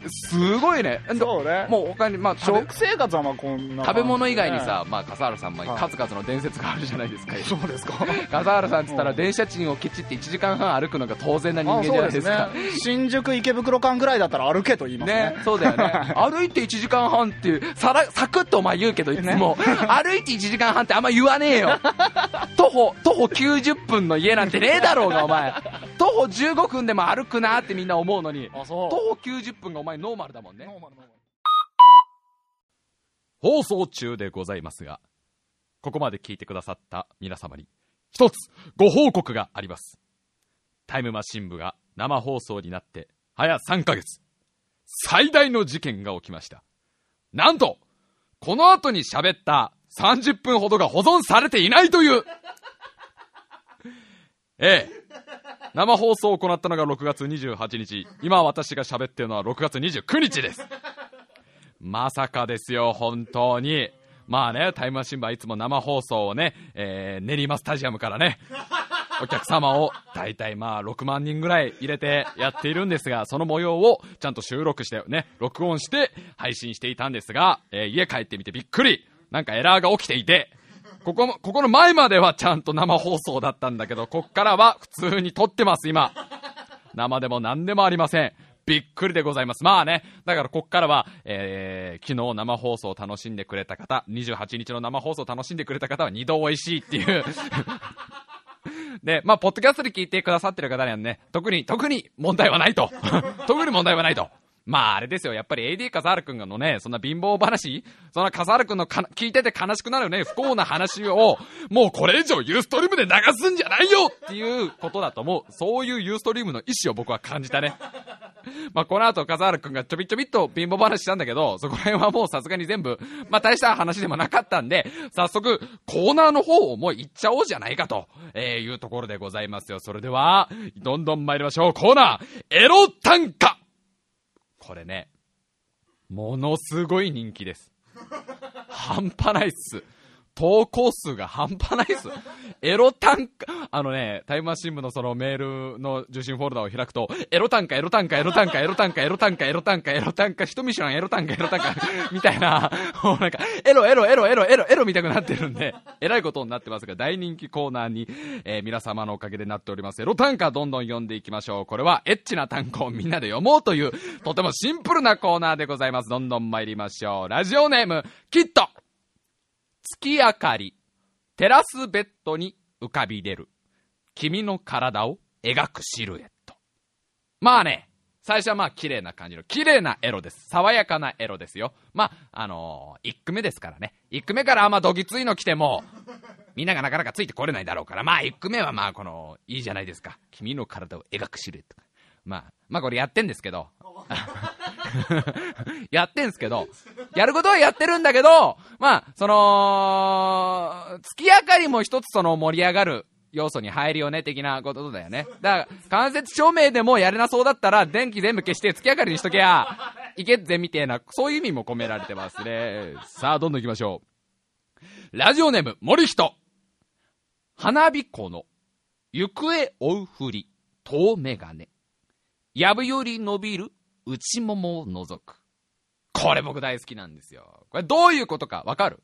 すごいね。そうね。もう他に、まあ、食食生活はまあこんな、食べ物以外にさ、、まあ、笠原さんもはい数々の伝説があるじゃないですか。そうですか。笠原さんって言ったらうん電車賃をケチって1時間半歩くのが当然な人あ間じゃないでか。ね。新宿池袋間ぐらいだったら歩けと言いますね。ね、そうだよね。歩いて1時間半っていう、さら、サクッとお前言うけど、いつも、歩いて1時間半ってあんま言わねえよ。徒歩、徒歩90分の家なんてねえだろうが、お前。徒歩15分でも歩くなってみんな思うのに、あ、そう。徒歩90分がお前ノーマルだもんね。放送中でございますが、ここまで聞いてくださった皆様に、一つご報告があります。タイムマシン部が生放送になって、早3ヶ月、最大の事件が起きました。なんと、この後に喋った30分ほどが保存されていないという ええ。生放送を行ったのが6月28日。今私が喋ってるのは6月29日です。まさかですよ、本当に。まあね、タイムマシン部はいつも生放送をね、えー、練馬スタジアムからね、お客様を大体まあ6万人ぐらい入れてやっているんですが、その模様をちゃんと収録してね、録音して配信していたんですが、えー家帰ってみてびっくりなんかエラーが起きていて、ここも、ここの前まではちゃんと生放送だったんだけど、こっからは普通に撮ってます、今。生でも何でもありません。びっくりでございます。まあね、だからこっからは、えー、昨日生放送を楽しんでくれた方、28日の生放送を楽しんでくれた方は二度美味しいっていう。で、まあ、ポッドキャストで聞いてくださってる方にはね、特に、特に問題はないと。特に問題はないと。まあ、あれですよ。やっぱり AD 笠原くんがのね、そんな貧乏話そんな笠原くんのか聞いてて悲しくなるね、不幸な話を、もうこれ以上ユーストリームで流すんじゃないよっていうことだと思う。そういうユーストリームの意思を僕は感じたね。まあ、この後、笠原くんがちょびちょびっと貧乏話したんだけど、そこら辺はもうさすがに全部、まあ、大した話でもなかったんで、早速、コーナーの方をもう行っちゃおうじゃないかと、えー、いうところでございますよ。それでは、どんどん参りましょう。コーナー、エロ短歌これね、ものすごい人気です。半端ないっす。投稿数が半端ないっす。エロ短歌、あのね、タイムマシン部のそのメールの受信フォルダを開くと、エロ短歌、エロ短歌、エロ短歌、エロ短歌、エロ短歌、エロ短歌、エロ短歌、一ミション、エロ短歌、エロ短歌、みたいな、もうなんか、エロ、エロ、エロ、エロ、エロ、エロ見たくなってるんで、えらいことになってますが、大人気コーナーに、えー皆様のおかげでなっております。エロ短歌、どんどん読んでいきましょう。これは、エッチな単語をみんなで読もうという、とてもシンプルなコーナーでございます。どんどん参りましょう。ラジオネーム、キット月明かり、テラスベッドに浮かび出る、君の体を描くシルエット。まあね、最初はまあ綺麗な感じの、綺麗なエロです。爽やかなエロですよ。まあ、あのー、1句目ですからね。1句目からあんまどぎついの来ても、みんながなかなかついてこれないだろうから、まあ1句目はまあこの、いいじゃないですか。君の体を描くシルエット。まあ、まあこれやってんですけど、やってんすけど、やることはやってるんだけど、まあ、その、月明かりも一つその盛り上がる要素に入るよね、的なことだよね。だから、間接照明でもやれなそうだったら、電気全部消して月明かりにしとけや、いけっぜ、みたいな、そういう意味も込められてますね。さあ、どんどん行きましょう。ラジオネーム、森人。花火湖の、行方追うふり、遠眼鏡。やぶより伸びる内ももを覗く。これ僕大好きなんですよ。これどういうことかわかる？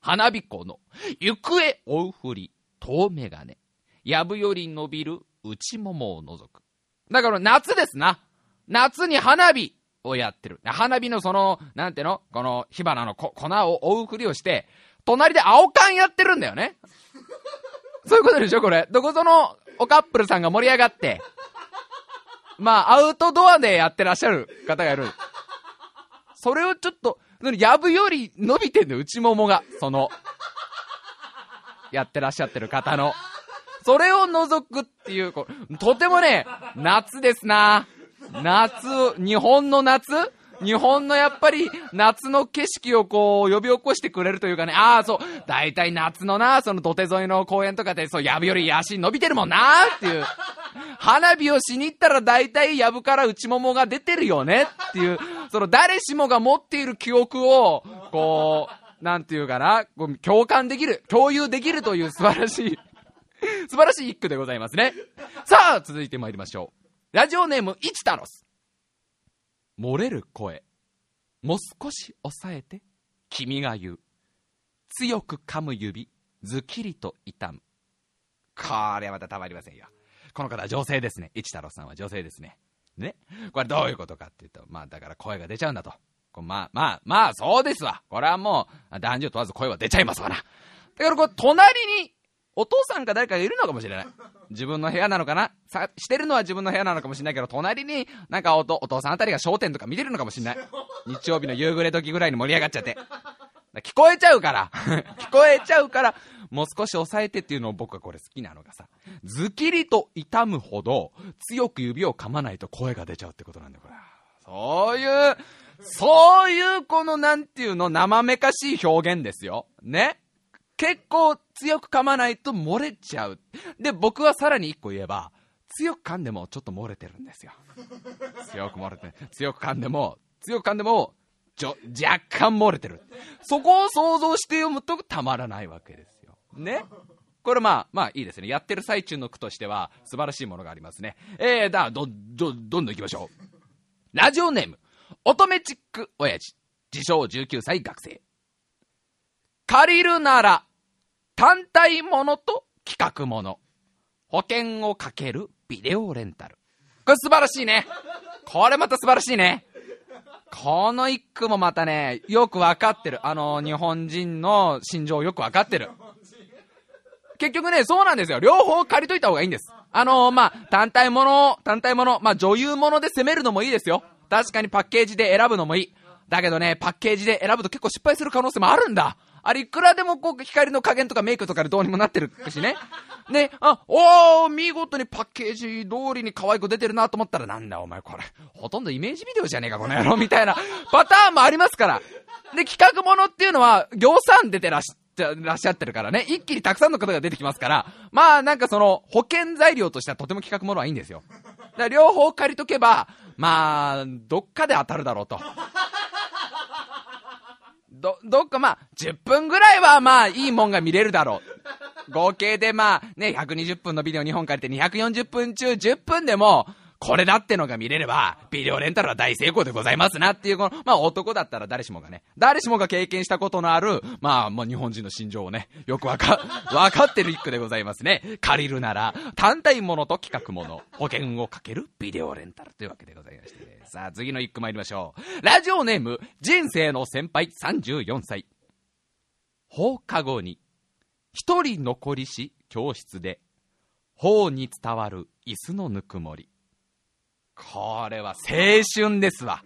花火湖の行方追うふり、遠眼鏡。やぶより伸びる内ももを覗く。だから夏ですな。夏に花火をやってる。花火のその、なんていうの？この火花の粉を追うふりをして、隣で青缶やってるんだよね。そういうことでしょこれ。どこぞのおカップルさんが盛り上がって、まあ、アウトドアでやってらっしゃる方がいる。それをちょっと、やぶより伸びてんの、内ももが。その、やってらっしゃってる方の。それを覗くっていう、こうとてもね、夏ですな。夏、日本の夏？日本のやっぱり夏の景色をこう呼び起こしてくれるというかね、ああそう、大体夏のな、その土手沿いの公園とかでそう、やぶより足伸びてるもんなっていう。花火をしに行ったら大体やぶから内ももが出てるよねっていう、その誰しもが持っている記憶を、こう、なんていうかな、共感できる、共有できるという素晴らしい、素晴らしい一句でございますね。さあ、続いて参りましょう。ラジオネーム、イチタロス。漏れる声。もう少し抑えて、君が言う。強く噛む指、ずきりと痛む。これはまたたまりませんよ。この方は女性ですね。一太郎さんは女性ですね。ね。これどういうことかっていうと、まあだから声が出ちゃうんだと。こまあまあまあそうですわ。これはもう男女問わず声は出ちゃいますわな。だからこう隣にお父さんか誰かがいるのかもしれない。自分の部屋なのかなさしてるのは自分の部屋なのかもしれないけど、隣になんかおとお父さんあたりが商店とか見てるのかもしれない。日曜日の夕暮れ時ぐらいに盛り上がっちゃって。聞こえちゃうから聞こえちゃうから もう少し抑えてっていうのを僕はこれ好きなのがさ、ズキリと痛むほど強く指を噛まないと声が出ちゃうってことなんだよ、これ。そういう、そういうこのなんていうの生めかしい表現ですよ。ね。結構強く噛まないと漏れちゃう。で、僕はさらに一個言えば、強く噛んでもちょっと漏れてるんですよ。強く漏れて、強く噛んでも、強く噛んでも、ちょ、若干漏れてる。そこを想像して読むとたまらないわけです。ね。これまあ、まあいいですね。やってる最中の句としては素晴らしいものがありますね。えー、だ、ど、ど、どんどん行きましょう。ラジオネーム、乙女チック親父。自称19歳学生。借りるなら、単体ものと企画もの。保険をかけるビデオレンタル。これ素晴らしいね。これまた素晴らしいね。この一句もまたね、よくわかってる。あの、日本人の心情よくわかってる。結局ね、そうなんですよ。両方借りといた方がいいんです。あのまあ、単体もの、単体もの、まあ、女優もので攻めるのもいいですよ。確かにパッケージで選ぶのもいい。だけどね、パッケージで選ぶと結構失敗する可能性もあるんだ。あれいくらでもこう、光の加減とかメイクとかでどうにもなってるしね。ね、あ、おー、見事にパッケージ通りに可愛く出てるなと思ったら、なんだお前これ、ほとんどイメージビデオじゃねえかこの野郎みたいなパターンもありますから。で、企画ものっていうのは、行産出てらしっしゃらっしゃってるからね、一気にたくさんの方が出てきますから、まあなんかその、保険材料としてはとても企画ものはいいんですよ。だから両方借りとけば、まあ、どっかで当たるだろうと。ど、どっかまあ、10分ぐらいはまあ、いいもんが見れるだろう。合計でまあ、ね、120分のビデオ2本借りて240分中10分でも、これだってのが見れれば、ビデオレンタルは大成功でございますなっていう、この、まあ男だったら誰しもがね、誰しもが経験したことのある、まあ、まあ日本人の心情をね、よくわか、わかってる一句でございますね。借りるなら、単体ものと企画もの、保険をかけるビデオレンタルというわけでございまして、ね、さあ次の一句参りましょう。ラジオネーム、人生の先輩34歳。放課後に、一人残りし教室で、法に伝わる椅子のぬくもり。これは青春ですわ。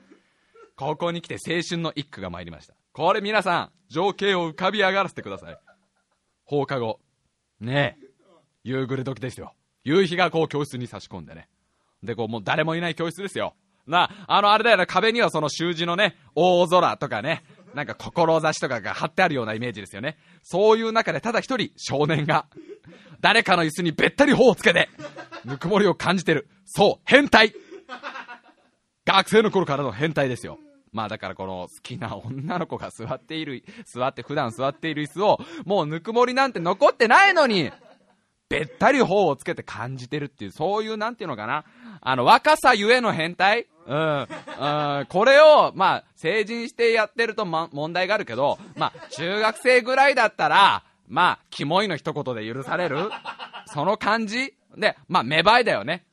ここに来て青春の一句が参りました。これ皆さん、情景を浮かび上がらせてください。放課後。ねえ。夕暮れ時ですよ。夕日がこう教室に差し込んでね。で、こうもう誰もいない教室ですよ。な、ああの、あれだよね、壁にはその習字のね、大空とかね、なんか志とかが貼ってあるようなイメージですよね。そういう中でただ一人少年が、誰かの椅子にべったり頬をつけて、ぬくもりを感じてる。そう、変態 学生の頃からの変態ですよ。まあだからこの好きな女の子が座っている、座って普段座っている椅子を、もうぬくもりなんて残ってないのに、べったり頬をつけて感じてるっていう、そういうなんていうのかな。あの、若さゆえの変態うん。うん。これを、まあ、成人してやってると、ま、問題があるけど、まあ、中学生ぐらいだったら、まあ、キモいの一言で許されるその感じで、まあ、芽生えだよね。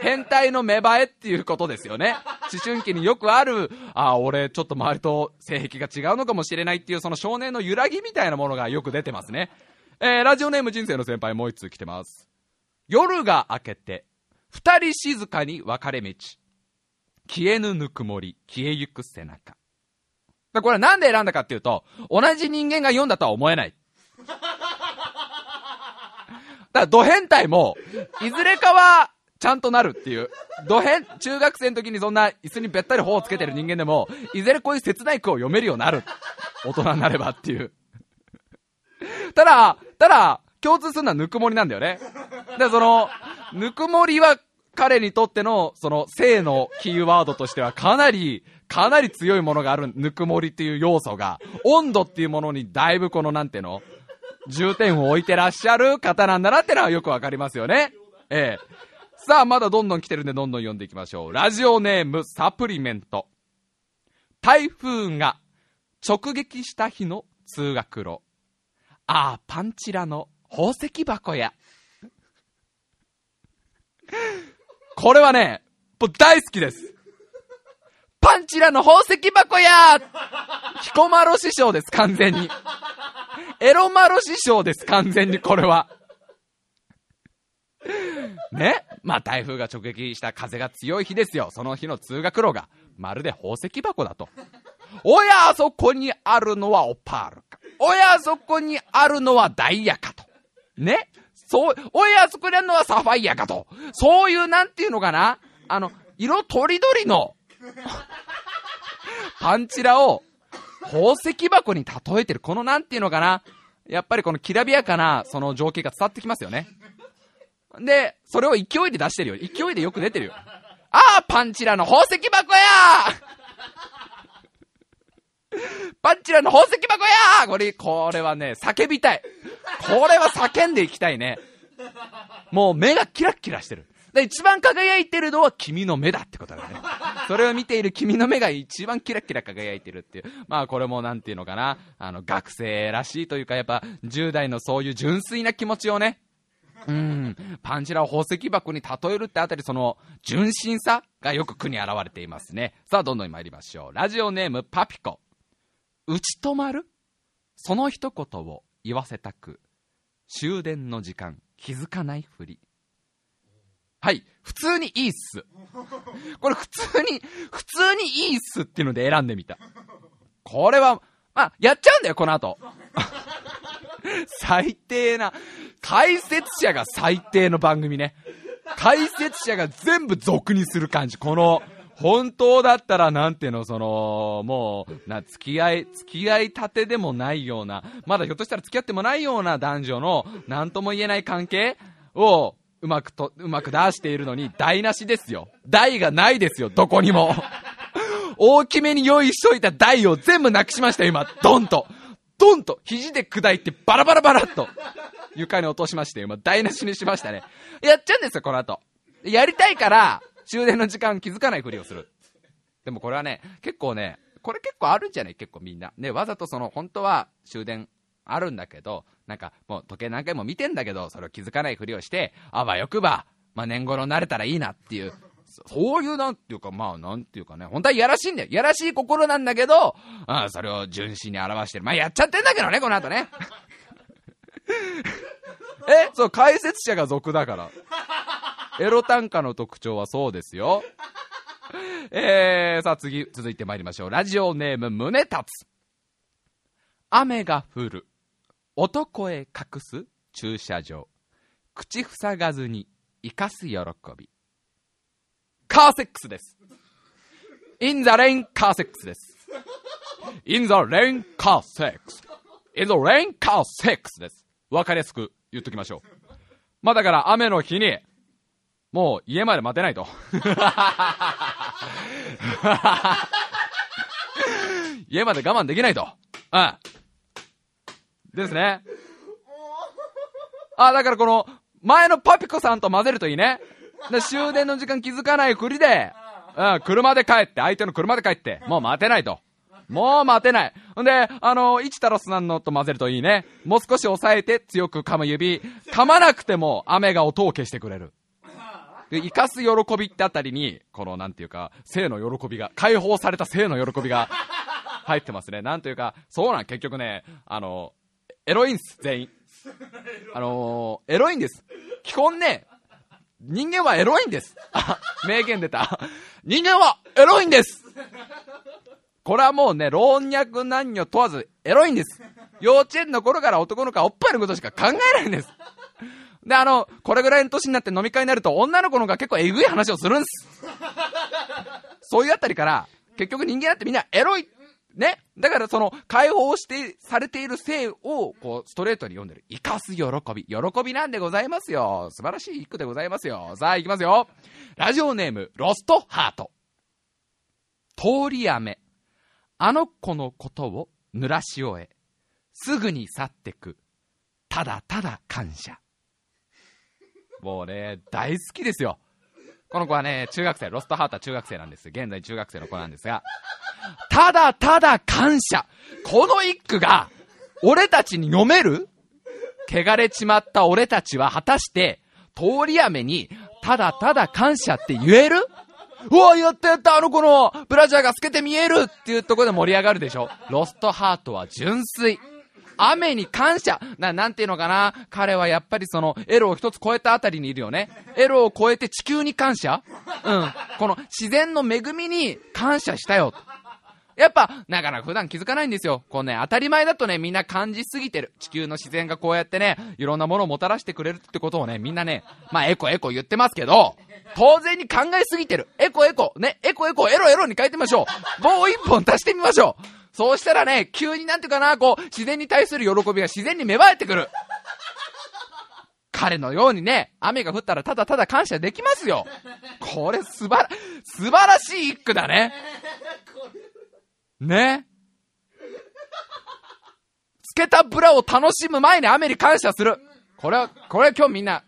変態の芽生えっていうことですよね。思春期によくある、ああ、俺ちょっと周りと性癖が違うのかもしれないっていうその少年の揺らぎみたいなものがよく出てますね。えー、ラジオネーム人生の先輩もう一通来てます。夜が明けて、二人静かに分かれ道。消えぬぬくもり、消えゆく背中。これはなんで選んだかっていうと、同じ人間が読んだとは思えない。だから、ド変態も、いずれかは、ちゃんとなるっていう。ド変、中学生の時にそんな椅子にべったり頬をつけてる人間でも、いずれこういう切ない句を読めるようになる。大人になればっていう。ただ、ただ、共通するのはぬくもりなんだよね。で、その、ぬくもりは彼にとっての、その、性のキーワードとしてはかなり、かなり強いものがある、ぬくもりっていう要素が、温度っていうものにだいぶこの、なんていうの重点を置いてらっしゃる方なんだなってのはよくわかりますよね。ええ。さあ、まだどんどん来てるんでどんどん読んでいきましょう。ラジオネームサプリメント。台風が直撃した日の通学路。ああ、パンチラの宝石箱や。これはね、もう大好きです。パンチラの宝石箱や彦摩呂師匠です、完全に。エロマロ師匠です、完全にこれは。ね？まあ台風が直撃した風が強い日ですよ。その日の通学路が、まるで宝石箱だと。おや、あそこにあるのはオパールか。おや、あそこにあるのはダイヤかと。ね？そう、おや、あそこにあるのはサファイアかと。そういう、なんていうのかな？あの、色とりどりの、パンチラを宝石箱に例えてる。このなんていうのかな？やっぱりこのきらびやかな、その情景が伝わってきますよね。で、それを勢いで出してるよ。勢いでよく出てるよ。ああ、パンチラの宝石箱やパンチラの宝石箱やこれ、これはね、叫びたい。これは叫んでいきたいね。もう目がキラッキラしてる。で、一番輝いてるのは君の目だってことだね。それを見ている君の目が一番キラキラ輝いてるっていう。まあこれもなんていうのかな。あの、学生らしいというか、やっぱ10代のそういう純粋な気持ちをね、うん。パンチラを宝石箱に例えるってあたり、その、純真さがよく句に現れていますね。さあ、どんどん参りましょう。ラジオネーム、パピコ。打ち止まる？その一言を言わせたく、終電の時間、気づかないふり。はい。普通にいいっす。これ普通に、普通にいいっすっていうので選んでみた。これは、まあ、やっちゃうんだよ、この後。最低な、解説者が最低の番組ね。解説者が全部俗にする感じ。この、本当だったらなんていうの、その、もう、な、付き合い、付き合いたてでもないような、まだひょっとしたら付き合ってもないような男女の、なんとも言えない関係を、うまくと、うまく出しているのに、台無しですよ。台がないですよ、どこにも。大きめに用意しといた台を全部なくしましたよ、今。ドンと。ドンと、肘で砕いてバラバラバラっと、床に落としまして、今、台無しにしましたね。やっちゃうんですよ、この後。やりたいから、終電の時間気づかないふりをする。でもこれはね、結構ね、これ結構あるんじゃない？結構みんな。ね、わざとその、本当は終電あるんだけど、なんかもう時計何回も見てんだけど、それを気づかないふりをして、あわよくば、まあ年頃になれたらいいなっていう、そそういうなんていうか、まあなんていうかね、本当はいやらしいんだよ。やらしい心なんだけど、あそれを純真に表してる。まあやっちゃってんだけどね、この後ね。えそう、解説者が俗だから。エロ短歌の特徴はそうですよ。えー、さあ次、続いて参りましょう。ラジオネーム、胸立つ。雨が降る。男へ隠す駐車場。口塞がずに生かす喜び。カーセックスです。in the rain カーセックスです。in the rain カーセックス。in the rain カーセックスです。わかりやすく言っときましょう。まあだから雨の日に、もう家まで待てないと。家まで我慢できないと。うん。ですね。あ、だからこの、前のパピコさんと混ぜるといいね。で終電の時間気づかないふりで、うん、車で帰って、相手の車で帰って、もう待てないと。もう待てない。ほんで、あの、一太郎さんのと混ぜるといいね。もう少し押さえて強く噛む指。噛まなくても雨が音を消してくれる。で、生かす喜びってあたりに、この、なんていうか、性の喜びが、解放された性の喜びが入ってますね。なんというか、そうなん、結局ね、あの、エロいんす、全員。あのーエロいんです。基本ね、人間はエロいんです。あ、名言出た。人間はエロいんですこれはもうね、老若男女問わずエロいんです。幼稚園の頃から男の子はおっぱいのことしか考えないんです。で、あの、これぐらいの年になって飲み会になると、女の子の方が結構えぐい話をするんです。そういうあたりから、結局人間だってみんなエロい。ね。だからその、解放して、されている性を、こう、ストレートに読んでる。生かす喜び。喜びなんでございますよ。素晴らしい一句でございますよ。さあ、行きますよ。ラジオネーム、ロストハート。通り雨。あの子のことを濡らし終え、すぐに去ってく。ただただ感謝。もうね、大好きですよ。この子はね、中学生、ロストハートは中学生なんです。現在中学生の子なんですが、ただただ感謝。この一句が、俺たちに読める？汚れちまった俺たちは果たして、通り雨に、ただただ感謝って言える？うわ、やったやった、あの子のブラジャーが透けて見えるっていうところで盛り上がるでしょ。ロストハートは純粋。雨に感謝な、なんていうのかな彼はやっぱりその、エロを一つ超えたあたりにいるよね。エロを超えて地球に感謝うん。この自然の恵みに感謝したよ。やっぱ、なかなか普段気づかないんですよ。こうね、当たり前だとね、みんな感じすぎてる。地球の自然がこうやってね、いろんなものをもたらしてくれるってことをね、みんなね、まあエコエコ言ってますけど、当然に考えすぎてる。エコエコ、ね、エコエコ、エロエロに変えてみましょう。棒一本足してみましょう。そうしたらね、急になんていうかな、こう、自然に対する喜びが自然に芽生えてくる。彼のようにね、雨が降ったらただただ感謝できますよ。これ素晴ら、素晴らしい一句だね。ね。つけたブラを楽しむ前に雨に感謝する。これは、これは今日みんな、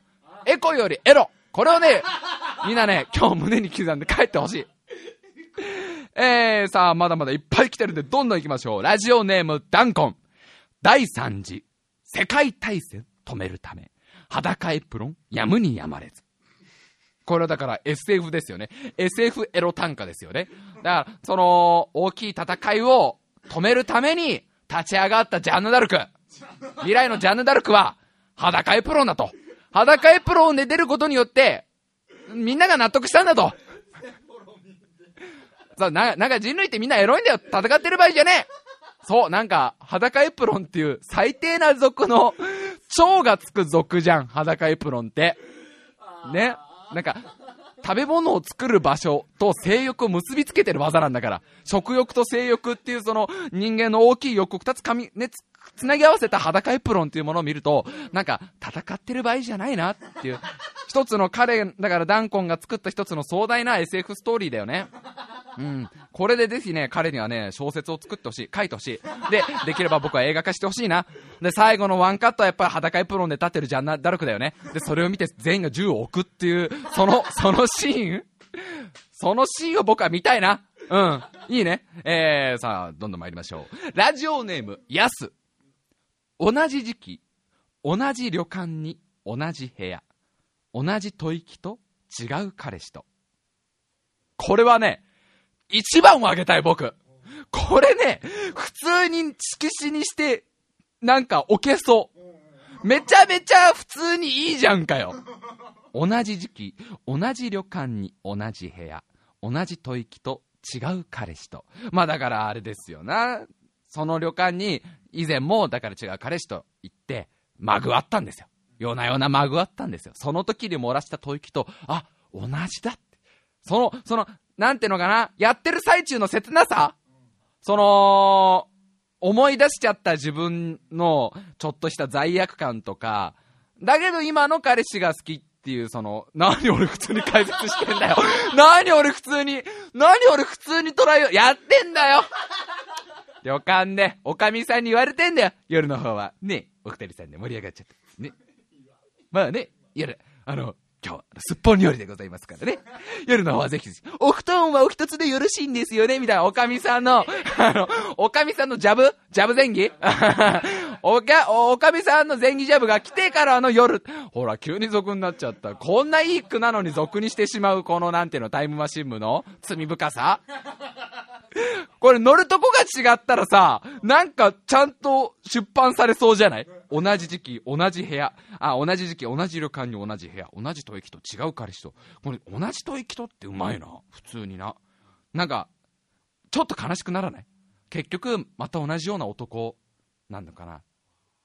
エコよりエロ。これをね、みんなね、今日胸に刻んで帰ってほしい。えー、さあ、まだまだいっぱい来てるんで、どんどん行きましょう。ラジオネーム、ダンコン。第三次、世界大戦止めるため、裸エプロン、やむにやまれず。これはだから SF ですよね。SF エロ短歌ですよね。だから、その、大きい戦いを止めるために立ち上がったジャンヌ・ダルク。未来のジャンヌ・ダルクは、裸エプロンだと。裸エプロンで出ることによって、みんなが納得したんだと。さ、な、なんか人類ってみんなエロいんだよ。戦ってる場合じゃねえ。そう、なんか、裸エプロンっていう最低な族の、蝶がつく族じゃん、裸エプロンって。ね。なんか、食べ物を作る場所と性欲を結びつけてる技なんだから。食欲と性欲っていうその人間の大きい欲を二つ噛み、ね、つ、つなぎ合わせた裸エプロンっていうものを見ると、なんか、戦ってる場合じゃないなっていう。一つの彼、だからダンコンが作った一つの壮大な SF ストーリーだよね。うん。これでぜひね、彼にはね、小説を作ってほしい。書いてほしい。で、できれば僕は映画化してほしいな。で、最後のワンカットはやっぱり裸エプロンで立ってるジャンナ・ダルクだよね。で、それを見て全員が銃を置くっていう、その、そのシーン？そのシーンを僕は見たいな。うん。いいね。えー、さあ、どんどん参りましょう。ラジオネーム、ヤス。同じ時期、同じ旅館に同じ部屋、同じ吐息と違う彼氏と。これはね、一番をあげたい僕。これね、普通に色紙にして、なんか置けそう。めちゃめちゃ普通にいいじゃんかよ。同じ時期、同じ旅館に同じ部屋、同じ吐息と違う彼氏と。まあだからあれですよな。その旅館に以前もだから違う彼氏と行って、まぐわったんですよ。ようなようなまぐわったんですよ。その時に漏らした吐息と、あ、同じだって。その、その、なんてのかな、やってる最中の切なさ？その、思い出しちゃった自分のちょっとした罪悪感とか、だけど今の彼氏が好きっていう、その、何俺普通に解説してんだよ。何俺普通に、何俺普通に捉えよう。やってんだよ旅館で、おかみさんに言われてんだよ。夜の方は。ねお二人さんで盛り上がっちゃって。ね。まあね、夜、あの、今日すっぽん料理でございますからね。夜の方はぜひぜひ、お布団はお一つでよろしいんですよねみたいな、おかみさんの、あの、おかみさんのジャブ？ジャブ前儀？おか、おかみさんの前儀ジャブが来てからの夜。ほら、急に俗になっちゃった。こんないい句なのに俗にしてしまう、このなんていうの、タイムマシン部の罪深さこれ乗るとこが違ったらさ、なんかちゃんと出版されそうじゃない？同じ時期、同じ部屋。あ、同じ時期、同じ旅館に同じ部屋。同じ吐息と違う彼氏と。これ同じ吐息とってうまいな。普通にな。なんか、ちょっと悲しくならない？結局、また同じような男、なんのかな。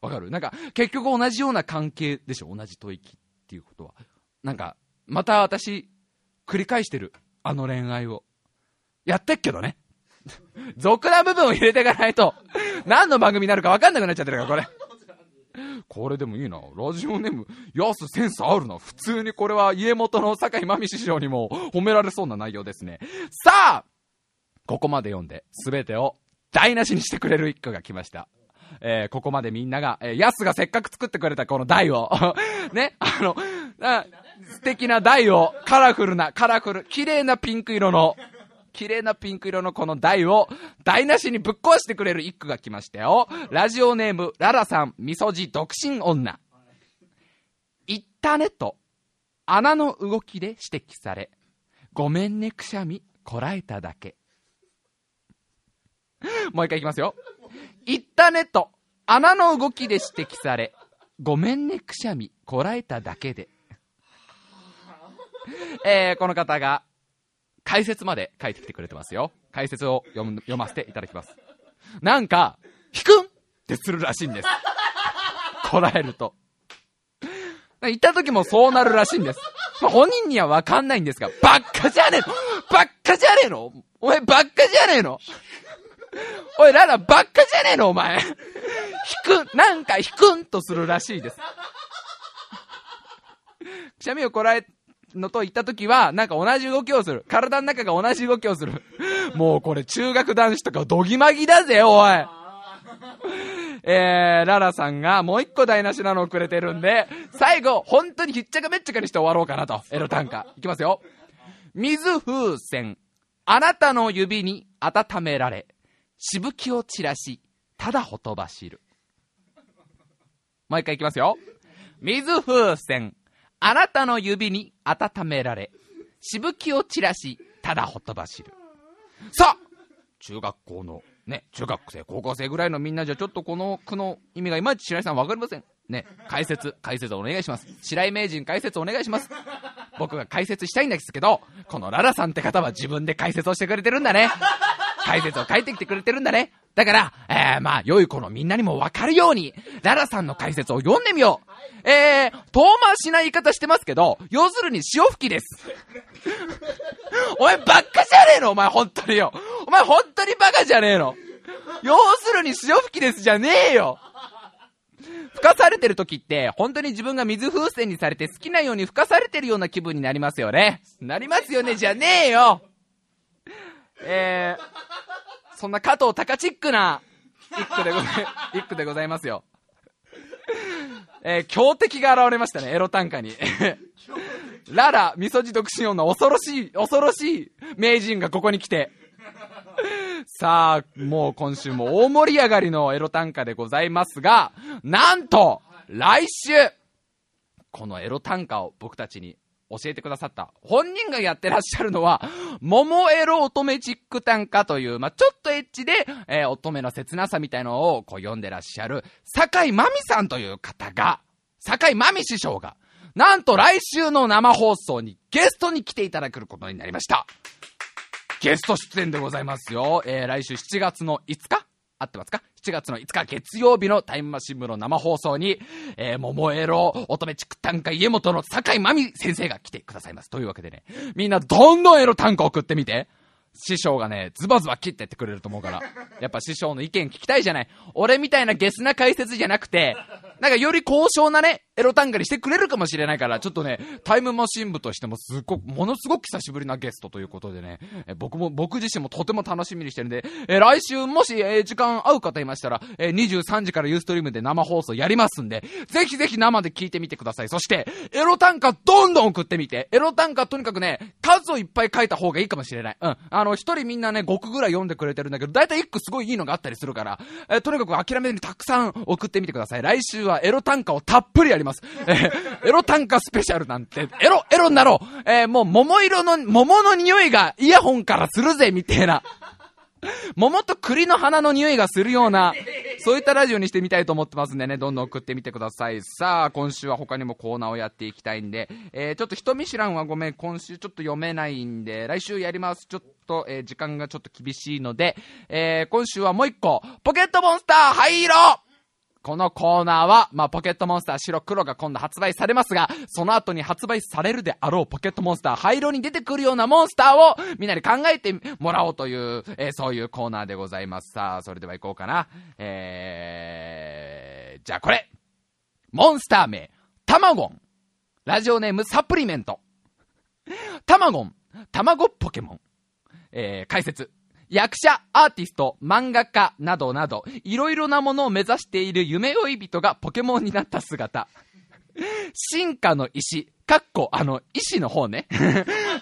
わかる？なんか、結局同じような関係でしょ？同じ吐息っていうことは。なんか、また私、繰り返してる。あの恋愛を。やってっけどね。俗な部分を入れていかないと、何の番組になるか分かんなくなっちゃってるから、これ。これでもいいな。ラジオネーム、やすセンスあるな。普通にこれは家元の坂井真美師匠にも褒められそうな内容ですね。さあここまで読んで、すべてを台無しにしてくれる一句が来ました。えー、ここまでみんなが、えー、ヤスがせっかく作ってくれたこの台を、ね、あの、素敵な台を、カラフルな、カラフル、綺麗なピンク色の、綺麗なピンク色のこの台を台無しにぶっ壊してくれる一句が来ましたよ。ラジオネーム、ララさん、みそじ独身女。インターネット、穴の動きで指摘され、ごめんねくしゃみ、こらえただけ。もう一回いきますよ。インターネット、穴の動きで指摘され、ごめんねくしゃみ、こらえただけで。えー、この方が、解説まで書いてきてくれてますよ。解説を読む読ませていただきます。なんか、ひくんってするらしいんです。こらえると。行った時もそうなるらしいんです。まあ、本人にはわかんないんですが、ばっかじゃねえのばっかじゃねえのお前ばっかじゃねえのおい、ララ、ばっかじゃねえの、お前。引く、なんか引くんとするらしいです。くしゃみをこらえのと言った時は、なんか同じ動きをする。体の中が同じ動きをする。もうこれ中学男子とかドギマギだぜ、おい。えー、ララさんがもう一個台無しなのをくれてるんで、最後、本当にひっちゃかめっちゃかにして終わろうかなと。エロ短歌。いきますよ。水風船。あなたの指に温められ、しぶきを散らし、ただほとばしる。もう一回いきますよ。水風船。あなたの指に温められ、しぶきを散らし、ただほとばしる。さあ中学校の、ね、中学生、高校生ぐらいのみんなじゃちょっとこの句の意味がいまいち白井さんわかりません。ね、解説、解説お願いします。白井名人解説お願いします。僕が解説したいんですけど、このララさんって方は自分で解説をしてくれてるんだね。解説を書いてきてくれてるんだね。だから、えー、まあ、良い子のみんなにもわかるように、ララさんの解説を読んでみよう。えー、遠回しな言い方してますけど、要するに潮吹きです。お前ばっかじゃねえの？お前本当によ。お前本当にバカじゃねえの？要するに潮吹きですじゃねえよ。吹かされてる時って、本当に自分が水風船にされて好きなように吹かされてるような気分になりますよね。なりますよね、じゃねえよ。えー、そんな加藤隆チックな一句でござい、一句でございますよ。えー、強敵が現れましたね、エロ短歌に。ララ、みそじ独身女、恐ろしい、恐ろしい名人がここに来て。さあ、もう今週も大盛り上がりのエロ短歌でございますが、なんと、来週、このエロ短歌を僕たちに教えてくださった。本人がやってらっしゃるのは、桃エロ乙女チック短歌という、まあ、ちょっとエッチで、えー、乙女の切なさみたいのをこう読んでらっしゃる、坂井真美さんという方が、坂井真美師匠が、なんと来週の生放送にゲストに来ていただくことになりました。ゲスト出演でございますよ。えー、来週7月の5日合ってますか ?7 月の5日月曜日のタイムマシン部の生放送に、えー、桃エロ乙女畜短歌家元の坂井真美先生が来てくださいます。というわけでね、みんなどんどんエロ短歌送ってみて。師匠がね、ズバズバ切ってってくれると思うから。やっぱ師匠の意見聞きたいじゃない。俺みたいなゲスな解説じゃなくて、なんかより高尚なね、エロ短歌にしてくれるかもしれないから、ちょっとね、タイムマシン部としてもすっごく、ものすごく久しぶりなゲストということでね、え僕も、僕自身もとても楽しみにしてるんで、え来週もし、え時間合う方いましたら、え23時からユーストリームで生放送やりますんで、ぜひぜひ生で聞いてみてください。そして、エロ短歌どんどん送ってみて、エロ短歌とにかくね、数をいっぱい書いた方がいいかもしれない。うん。あの、一人みんなね、5句ぐらい読んでくれてるんだけど、だいたい1句すごいいいのがあったりするから、えとにかく諦めずにたくさん送ってみてください。来週はエロ短歌をたっぷりやります。えー、エロ短歌スペシャルなんて、エロ、エロになろうえー、もう桃色の、桃の匂いがイヤホンからするぜみたいな。桃と栗の花の匂いがするような、そういったラジオにしてみたいと思ってますんでね、どんどん送ってみてください。さあ、今週は他にもコーナーをやっていきたいんで、えー、ちょっと人見知らんはごめん、今週ちょっと読めないんで、来週やります。ちょっと、えー、時間がちょっと厳しいので、えー、今週はもう一個、ポケットモンスター灰色このコーナーは、まあ、ポケットモンスター白黒が今度発売されますが、その後に発売されるであろうポケットモンスター灰色に出てくるようなモンスターをみんなに考えてもらおうという、えーそういうコーナーでございます。さあ、それでは行こうかな。えー、じゃあこれ。モンスター名、タマゴン。ラジオネームサプリメント。タマゴン、卵ポケモン。えー、解説。役者、アーティスト、漫画家などなど、いろいろなものを目指している夢追い人がポケモンになった姿。進化の石、かっこ、あの、石の方ね。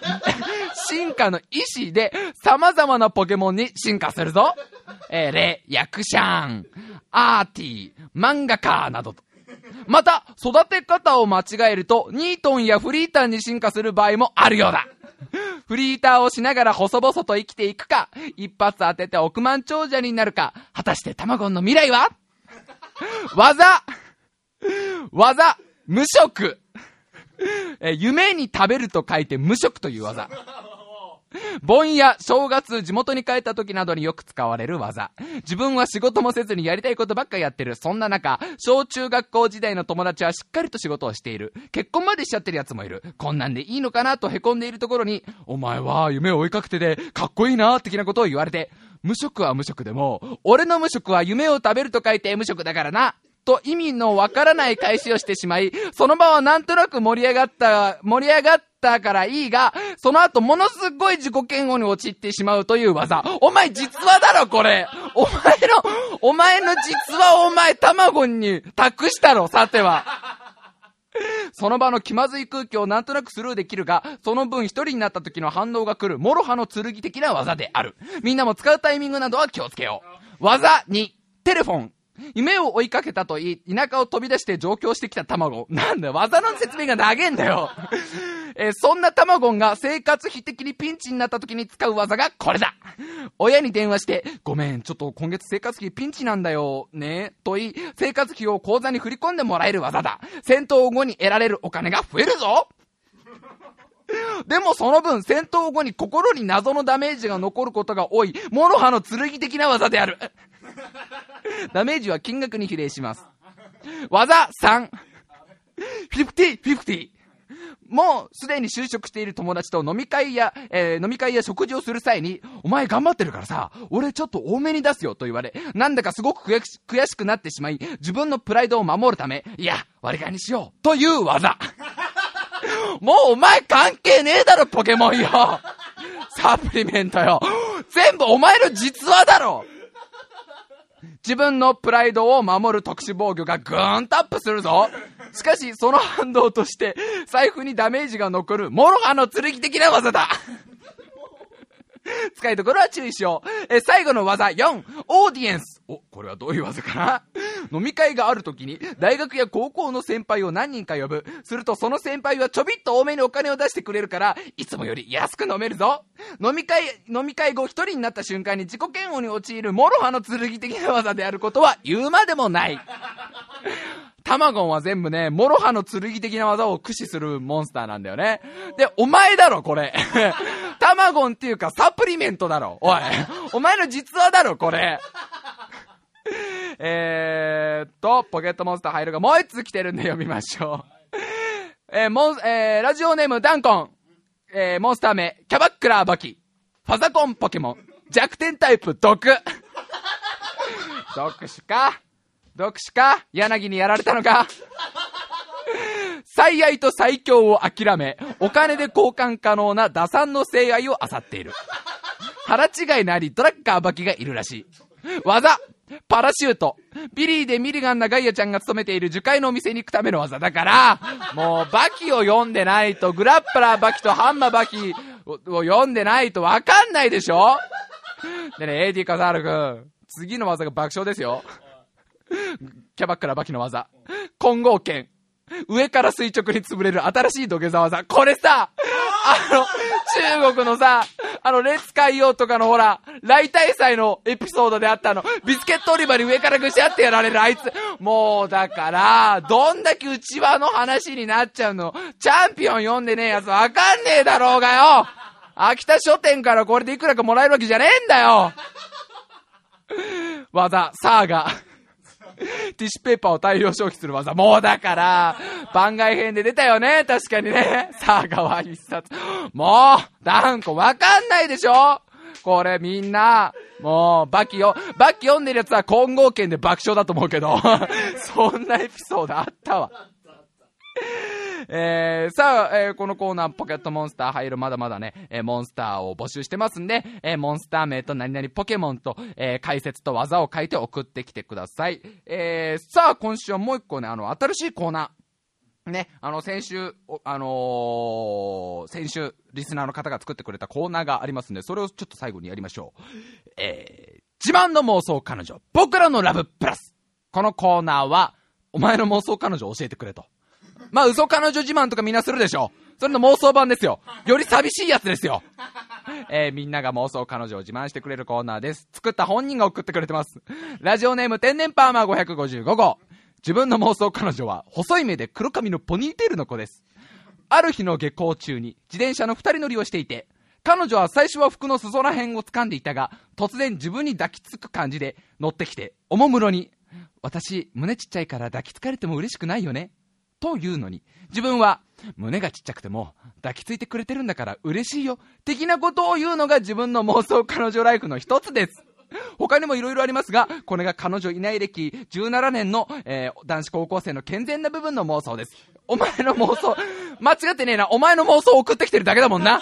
進化の石で、様々なポケモンに進化するぞ。えー、レ、役者ン、アーティー、漫画家などと。また、育て方を間違えると、ニートンやフリーターに進化する場合もあるようだ。フリーターをしながら細々と生きていくか、一発当てて億万長者になるか、果たして卵の未来は？技技無職え夢に食べると書いて無職という技。盆や正月、地元に帰った時などによく使われる技。自分は仕事もせずにやりたいことばっかやってる。そんな中、小中学校時代の友達はしっかりと仕事をしている。結婚までしちゃってる奴もいる。こんなんでいいのかなと凹んでいるところに、お前は夢を追いかけてて、かっこいいな、的なことを言われて、無職は無職でも、俺の無職は夢を食べると書いて無職だからな。と意味のわからない返しをしてしまい、その場はなんとなく盛り上がった、盛り上がったからいいが、その後ものすごい自己嫌悪に陥ってしまうという技。お前実話だろ、これお前の、お前の実話をお前卵に託したろ、さては。その場の気まずい空気をなんとなくスルーできるが、その分一人になった時の反応が来る、諸刃の剣的な技である。みんなも使うタイミングなどは気をつけよう。技2、テレフォン。夢を追いかけたと言い、田舎を飛び出して上京してきた卵。なんだよ、技の説明が長えんだよ。えーそんな卵が生活費的にピンチになった時に使う技がこれだ親に電話して、ごめん、ちょっと今月生活費ピンチなんだよ、ね、と言い、生活費を口座に振り込んでもらえる技だ。戦闘後に得られるお金が増えるぞでもその分、戦闘後に心に謎のダメージが残ることが多い、諸刃の剣的な技である。ダメージは金額に比例します。技3。50、50。もうすでに就職している友達と飲み会や、えー飲み会や食事をする際に、お前頑張ってるからさ、俺ちょっと多めに出すよと言われ、なんだかすごく悔し悔しくなってしまい、自分のプライドを守るため、いや、割り勘にしようという技。もうお前関係ねえだろ、ポケモンよサプリメントよ全部お前の実話だろ自分のプライドを守る特殊防御がグーンとアップするぞしかし、その反動として、財布にダメージが残る、諸刃の剣的な技だ 使いどころは注意しよう。え、最後の技4、オーディエンス。お、これはどういう技かな？飲み会がある時に、大学や高校の先輩を何人か呼ぶ。するとその先輩はちょびっと多めにお金を出してくれるから、いつもより安く飲めるぞ。飲み会、飲み会後一人になった瞬間に自己嫌悪に陥る諸刃の剣的な技であることは言うまでもない。タマゴンは全部ね、諸刃の剣的な技を駆使するモンスターなんだよね。で、お前だろ、これ。タマゴンっていうかサプリメントだろ。おい。お前の実話だろ、これ。えーっと、ポケットモンスター入るがもう一つ来てるんで読みましょう。えー、モン、えー、ラジオネームダンコン。えー、モンスター名、キャバクラーバキ。ファザコンポケモン。弱点タイプ、毒。毒死か？毒死か？柳にやられたのか？最愛と最強を諦め、お金で交換可能な打算の性愛を漁っている。腹違いのあり、ドラッカーバキがいるらしい。技パラシュート。ビリーでミリガンなガイアちゃんが勤めている樹海のお店に行くための技だから、もうバキを読んでないと、グラップラーバキとハンマーバキを読んでないとわかんないでしょ？でね、AD カザール君、次の技が爆笑ですよ。キャバクラバキの技。混合剣。上から垂直に潰れる新しい土下座技。これさ、あの、中国のさ、あの、列海洋とかのほら、来大祭のエピソードであったの、ビスケット売り場に上からぐしゃってやられるあいつ。もう、だから、どんだけ内輪の話になっちゃうの。チャンピオン読んでねえやつわかんねえだろうがよ秋田書店からこれでいくらかもらえるわけじゃねえんだよ技、サーガ。ティッシュペーパーを大量消費する技。もうだから、番外編で出たよね、確かにね。佐川一冊。もう、ダンコわかんないでしょこれみんな、もう、バキよ、バキ読んでるやつは混合圏で爆笑だと思うけど、そんなエピソードあったわ。えー、さあ、えーこのコーナー、ポケットモンスター入るまだまだね、えーモンスターを募集してますんで、えーモンスター名と何々ポケモンと、えー解説と技を書いて送ってきてください。えー、さあ、今週はもう一個ね、あの、新しいコーナー。ね、あの、先週、あのー先週、リスナーの方が作ってくれたコーナーがありますんで、それをちょっと最後にやりましょう。えー、自慢の妄想彼女、僕らのラブプラス。このコーナーは、お前の妄想彼女を教えてくれと。まあ、嘘彼女自慢とかみんなするでしょ。それの妄想版ですよ。より寂しいやつですよ。えーみんなが妄想彼女を自慢してくれるコーナーです。作った本人が送ってくれてます。ラジオネーム天然パーマー555号。自分の妄想彼女は細い目で黒髪のポニーテールの子です。ある日の下校中に自転車の二人乗りをしていて、彼女は最初は服の裾ら辺を掴んでいたが、突然自分に抱きつく感じで乗ってきて、おもむろに、私、胸ちっちゃいから抱きつかれても嬉しくないよね。というのに、自分は、胸がちっちゃくても、抱きついてくれてるんだから嬉しいよ、的なことを言うのが自分の妄想彼女ライフの一つです。他にもいろいろありますが、これが彼女いない歴17年の、えー男子高校生の健全な部分の妄想です。お前の妄想、間違ってねえな、お前の妄想を送ってきてるだけだもんな。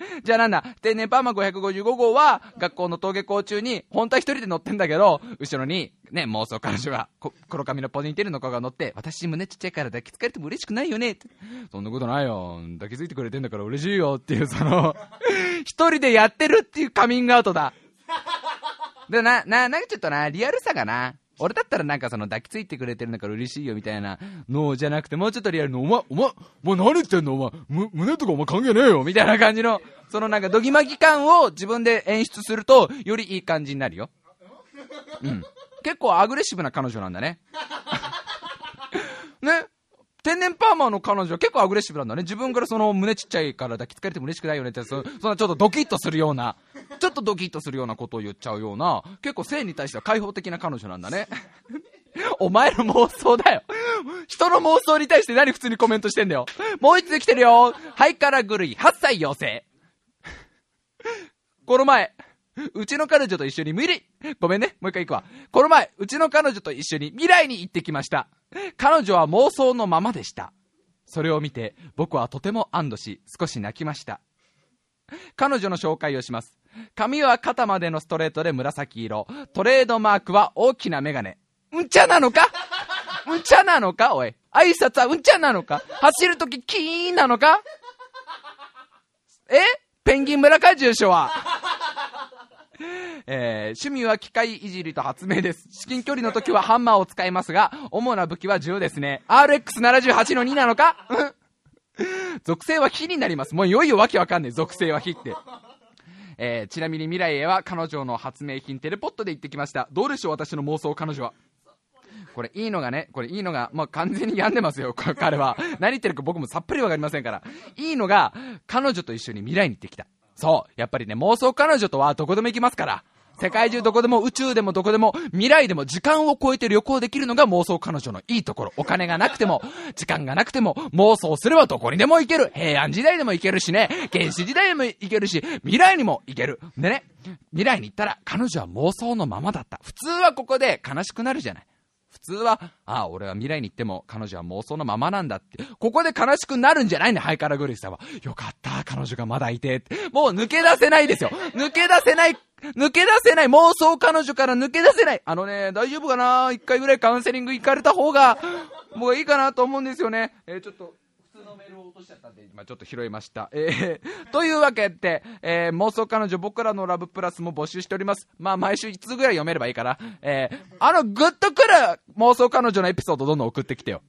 じゃあなんだ、天然パーマ555号は、学校の登下校中に、本当は一人で乗ってんだけど、後ろに、ね、妄想彼女が、黒髪のポニーテールの子が乗って、私胸ちっちゃいから抱きつかれても嬉しくないよねって。そんなことないよ。抱きついてくれてんだから嬉しいよっていう、その、一人でやってるっていうカミングアウトだ。で、な、な、なんかちょっとな、リアルさがな、俺だったらなんかその抱きついてくれてるんだから嬉しいよみたいなのじゃなくて、もうちょっとリアルの、お前、お前、お前何言ってんの？お前、胸とかお前関係ねえよみたいな感じの、そのなんかドギマギ感を自分で演出すると、よりいい感じになるよ。うん。結構アグレッシブな彼女なんだね。ね天然パーマの彼女は結構アグレッシブなんだね。自分からその胸ちっちゃいから抱きつかれても嬉しくないよねって、そそんなちょっとドキッとするような、ちょっとドキッとするようなことを言っちゃうような、結構性に対しては開放的な彼女なんだね。お前の妄想だよ。人の妄想に対して何普通にコメントしてんだよ。もう一つ来てるよ。ハイカラ狂い8歳妖精。この前、うちの彼女と一緒に未来、ごめんね、もう一回行くわ。この前、うちの彼女と一緒に未来に行ってきました。彼女は妄想のままでした。それを見て、僕はとても安堵し、少し泣きました。彼女の紹介をします。髪は肩までのストレートで紫色。トレードマークは大きなメガネ。うんちゃなのか？うんちゃなのか？おい。挨拶はうんちゃなのか？走るときキーンなのか？え？ペンギン村か住所は？えー趣味は機械いじりと発明です。至近距離の時はハンマーを使いますが、主な武器は銃ですね。RX78 の2なのか？うん属性は火になります。もういよいよわけわかんねえ。属性は火って。えーちなみに未来へは彼女の発明品テレポットで行ってきました。どうでしょう私の妄想彼女は。これいいのがね、これいいのが、まあ、完全に病んでますよ、彼は。何言ってるか僕もさっぱりわかりませんから。いいのが、彼女と一緒に未来に行ってきた。そう。やっぱりね、妄想彼女とはどこでも行きますから。世界中どこでも宇宙でもどこでも未来でも時間を超えて旅行できるのが妄想彼女のいいところ。お金がなくても、時間がなくても妄想すればどこにでも行ける。平安時代でも行けるしね、原始時代でも行けるし、未来にも行ける。でね、未来に行ったら彼女は妄想のままだった。普通はここで悲しくなるじゃない。普通は、ああ、俺は未来に行っても彼女は妄想のままなんだって。ここで悲しくなるんじゃないね、ハイカラグリスさんは。よかった、彼女がまだいてて。もう抜け出せないですよ。抜け出せない。抜け出せない。妄想彼女から抜け出せない。あのね、大丈夫かな？一回ぐらいカウンセリング行かれた方が、もういいかなと思うんですよね。えーちょっと、のメールを落としちゃったんで、今ちょっと拾いました。えー、というわけで、えー妄想彼女僕らのラブプラスも募集しております。まあ毎週1通ぐらい読めればいいから、えー、あのグッとくる妄想彼女のエピソードどんどん送ってきてよ。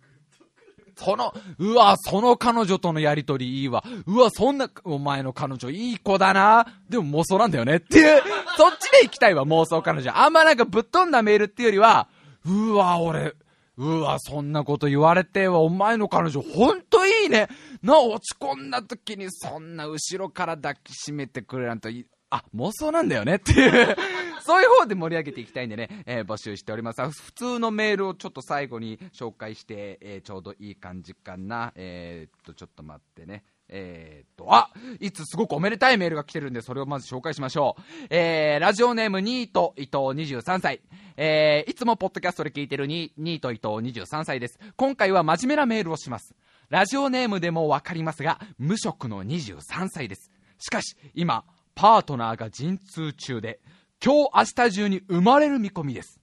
その、うわ、その彼女とのやりとりいいわ。うわ、そんな、お前の彼女いい子だな。でも妄想なんだよねっていう、そっちで行きたいわ、妄想彼女。あんまなんかぶっ飛んだメールっていうよりは、うわ、俺、うわ、そんなこと言われては、お前の彼女、ほんといいね。な、落ち込んだ時に、そんな後ろから抱きしめてくれなんてい、あ、妄想なんだよねっていう そういう方で盛り上げていきたいんでね、えー募集しております。普通のメールをちょっと最後に紹介して、えーちょうどいい感じかな。えーっと、ちょっと待ってね。えーっと、あいつすごくおめでたいメールが来てるんで、それをまず紹介しましょう。えー、ラジオネームニート伊藤23歳。えー、いつもポッドキャストで聞いてるニニート伊藤23歳です。今回は真面目なメールをします。ラジオネームでもわかりますが、無職の23歳です。しかし、今、パートナーが陣痛中で、今日明日中に生まれる見込みです。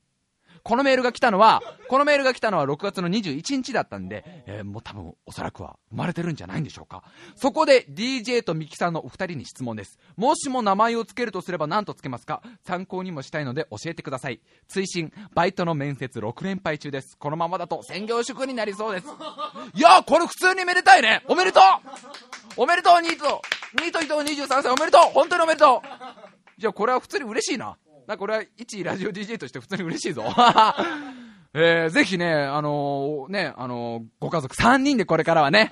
このメールが来たのは、このメールが来たのは6月の21日だったんで、えーもう多分おそらくは生まれてるんじゃないんでしょうか。そこで DJ とミキさんのお二人に質問です。もしも名前を付けるとすれば何と付けますか？参考にもしたいので教えてください。追伸、バイトの面接6連敗中です。このままだと専業主婦になりそうです。いやこれ普通にめでたいねおめでとうおめでとうニートニート伊藤23歳おめでとう本当におめでとうじゃあこれは普通に嬉しいな。なんかこれは一ラジオ DJ として普通に嬉しいぞ。えー、ぜひね、あのーね、あのーご家族3人でこれからはね、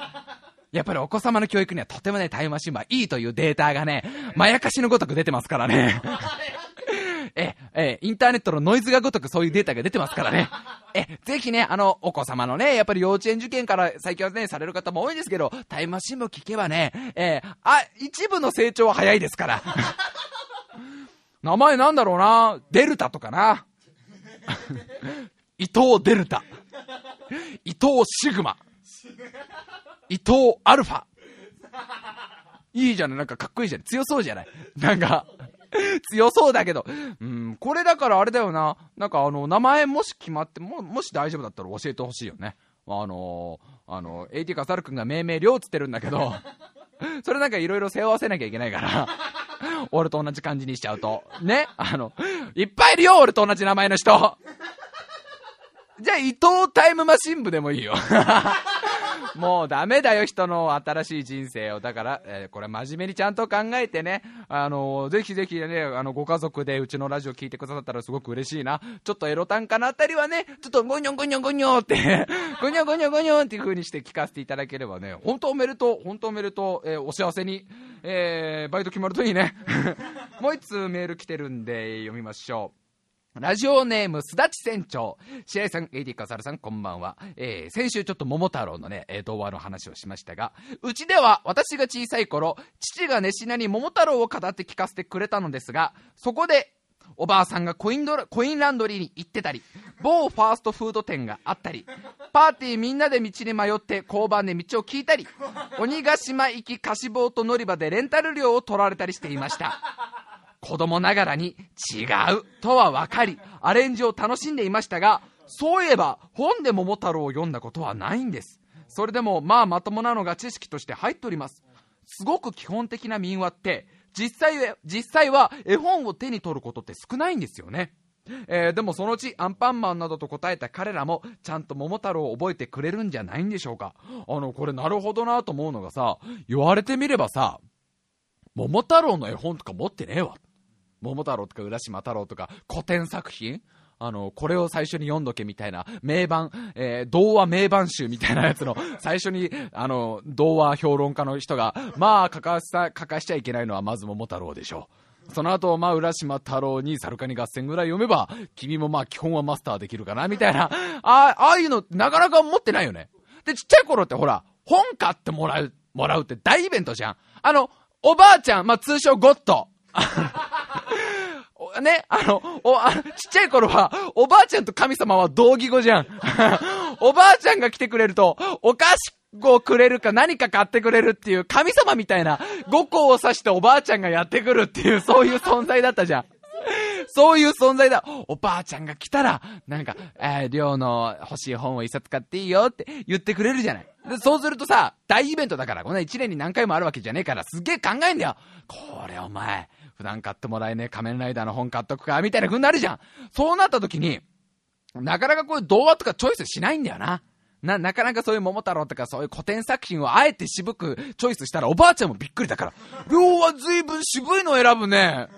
やっぱりお子様の教育にはとてもね、タイムマシンはいいというデータがね、まやかしのごとく出てますからね。え、え、インターネットのノイズがごとくそういうデータが出てますからね。え、ぜひね、あの、お子様のね、やっぱり幼稚園受験から最近はね、される方も多いですけど、タイムマシンも聞けばね、えあ、一部の成長は早いですから。名前なんだろうなデルタとかな。伊藤デルタ。伊藤シグマ。伊藤アルファ。いいじゃないなんかかっこいいじゃない強そうじゃないなんか、強そうだけど。うん、これだからあれだよな。なんかあの、名前もし決まって、も、もし大丈夫だったら教えてほしいよね。あのー、あの、AT カサル君が命名量つってるんだけど、それなんかいろいろ背負わせなきゃいけないから、俺と同じ感じにしちゃうと。ね？あの、いっぱいいるよ俺と同じ名前の人じゃあ伊藤タイムマシン部でもいいよ。もうダメだよ、人の新しい人生を。だから、えーこれ真面目にちゃんと考えてね、あのーぜひぜひね、あの、ご家族でうちのラジオ聞いてくださったらすごく嬉しいな。ちょっとエロ短歌のあたりはね、ちょっとゴニョンゴニョンゴニョンって、ゴニョンゴニョンゴニョンっていう風にして聞かせていただければね、本当おめでとう、本当おめでとう、えーお幸せに、えーバイト決まるといいね。もう一通メール来てるんで読みましょう。ラジオネーム、すだち船長。白井さん、AD カサルさん、こんばんは。えー、先週ちょっと桃太郎のね、えー童話の話をしましたが、うちでは私が小さい頃、父が熱心に桃太郎を語って聞かせてくれたのですが、そこで、おばあさんがコインドラコインランドリーに行ってたり、某ファーストフード店があったり、パーティーみんなで道に迷って交番で道を聞いたり、鬼ヶ島行き貸しボート乗り場でレンタル料を取られたりしていました。子供ながらに違うとは分かりアレンジを楽しんでいましたがそういえば本で桃太郎を読んだことはないんです。それでもまあまともなのが知識として入っております。すごく基本的な民話って実際は実際は絵本を手に取ることって少ないんですよね。えーでもそのうちアンパンマンなどと答えた彼らもちゃんと桃太郎を覚えてくれるんじゃないんでしょうか。あのこれなるほどなと思うのがさ言われてみればさ桃太郎の絵本とか持ってねえわ。桃太郎とか浦島太郎とか古典作品？あの、これを最初に読んどけみたいな、名盤、えー童話名盤集みたいなやつの、最初に、あの、童話評論家の人が、まあ、書かさ、書かしちゃいけないのはまず桃太郎でしょう。その後、まあ、浦島太郎にサルカニ合戦ぐらい読めば、君もまあ、基本はマスターできるかな、みたいな、ああ、ああいうの、なかなか持ってないよね。で、ちっちゃい頃ってほら、本買ってもらう、もらうって大イベントじゃん。あの、おばあちゃん、まあ、通称ゴッド。ね、あの、お、あちっちゃい頃は、おばあちゃんと神様は同義語じゃん。おばあちゃんが来てくれると、お菓子をくれるか何か買ってくれるっていう神様みたいな、五行を指しておばあちゃんがやってくるっていう、そういう存在だったじゃん。そういう存在だ。おばあちゃんが来たら、なんか、えー、りょうの欲しい本を一冊買っていいよって言ってくれるじゃない。で、そうするとさ、大イベントだから、こんな一年に何回もあるわけじゃねえから、すげえ考えんだよ。これお前、普段買ってもらえねえ仮面ライダーの本買っとくか、みたいな風になるじゃん。そうなった時に、なかなかこういう童話とかチョイスしないんだよな。な、なかなかそういう桃太郎とかそういう古典作品をあえて渋くチョイスしたらおばあちゃんもびっくりだから。量は随分渋いのを選ぶね。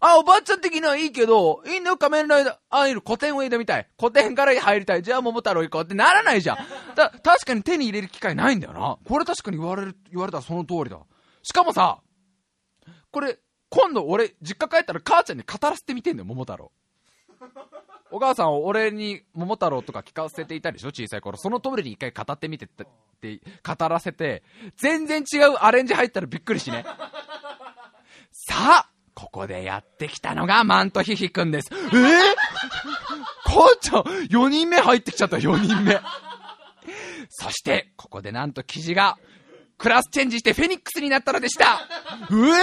あ、おばあちゃん的にはいいけど、いいんだよ、仮面ライダー。あ、いる、古典を入れみたい。古典から入りたい。じゃあ桃太郎行こうってならないじゃん。だ、確かに手に入れる機会ないんだよな。これ確かに言われる、言われたらその通りだ。しかもさ、これ、今度俺、実家帰ったら母ちゃんに語らせてみてんだよ、桃太郎。お母さん、俺に桃太郎とか聞かせていたでしょ小さい頃。その通りに一回語ってみてって、って語らせて、全然違うアレンジ入ったらびっくりしね。さあ、ここでやってきたのがマントヒヒくんです。え？ー、母ちゃん、4人目入ってきちゃった、4人目。そして、ここでなんと記事が、クラスチェンジしてフェニックスになったのでした。うえー、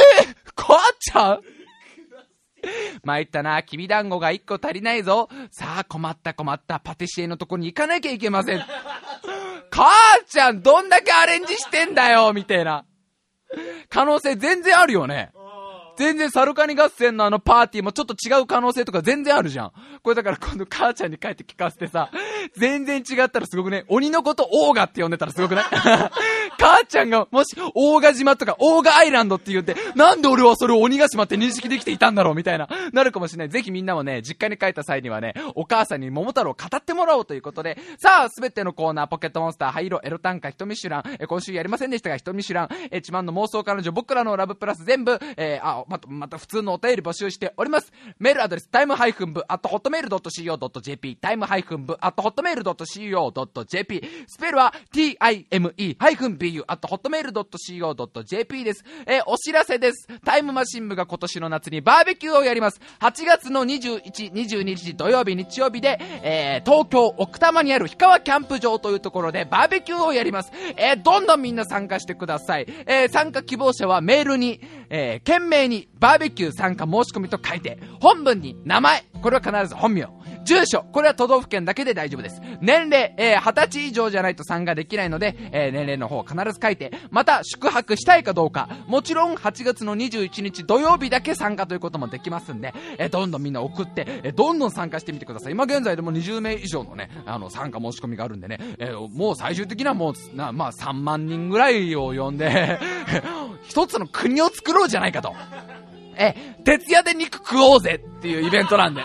母ちゃん？参ったな、きびだんごが1個足りないぞ。さあ、困った困った、パティシエのとこに行かなきゃいけません。母ちゃん、どんだけアレンジしてんだよみたいな。可能性全然あるよね。全然サルカニ合戦のあのパーティーもちょっと違う可能性とか全然あるじゃん。これだから今度母ちゃんに帰って聞かせてさ、全然違ったらすごくね、鬼のことオーガって呼んでたらすごくない？母ちゃんがもし、オーガ島とかオーガアイランドって言って、なんで俺はそれを鬼ヶ島って認識できていたんだろうみたいな、なるかもしれない。ぜひみんなもね、実家に帰った際にはね、お母さんに桃太郎を語ってもらおうということで、さあ、すべてのコーナー、ポケットモンスター、ハイロ、エロ短歌、ひとみシュラン、え今週やりませんでしたが、ひとみシュラン、え自慢の妄想彼女、僕らのラブプラス全部、えーあ、また、また普通のお便り募集しております。メールアドレス、タイムハイフン部、アットホットメールドット CO.jp、タイムハイフン部、アットホットメールドット CO.jp、スペルは t-i-me-b-u アットホットメール .co.jp です。えーお知らせです。タイムマシン部が今年の夏にバーベキューをやります。8月の21、22日土曜日、日曜日で、えー東京奥多摩にある氷川キャンプ場というところでバーベキューをやります。えーどんどんみんな参加してください。えー参加希望者はメールに、えー懸命にバーベキュー参加申し込みと書いて、本文に名前、これは必ず本名、住所、これは都道府県だけで大丈夫です。年齢、えー20歳以上じゃないと参加できないので、えー年齢の方を必ず書いて、また宿泊したいかどうか、もちろん8月の21日土曜日だけ参加ということもできますんで、えーどんどんみんな送って、えーどんどん参加してみてください。今現在でも20名以上のね、あの、参加申し込みがあるんでね、えーもう最終的にはもう、なまあ3万人ぐらいを呼んで、一つの国を作ろうじゃないかと。え、徹夜で肉食おうぜっていうイベントなんで、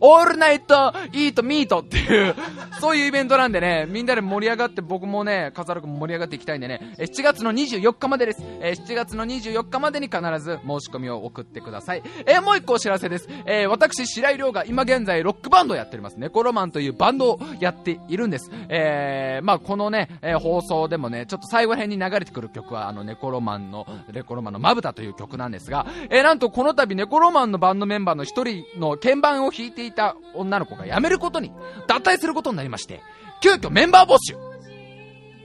オールナイトイートミートっていう、そういうイベントなんでね、みんなで盛り上がって僕もね、笠原君も盛り上がっていきたいんでね、え7月の24日までです。え7月の24日までに必ず申し込みを送ってください。えもう一個お知らせです。え私、白井亮が今現在ロックバンドをやっております。ネコロマンというバンドをやっているんです。え、まあこのね、え放送でもね、ちょっと最後辺に流れてくる曲は、あの、ネコロマンの、ネコロマンのまぶたという曲なんですが、えなんとこの度ネコロマンのバンドメンバーの一人の鍵盤を弾いていた女の子が辞めることに、脱退することになりまして、急遽メンバー募集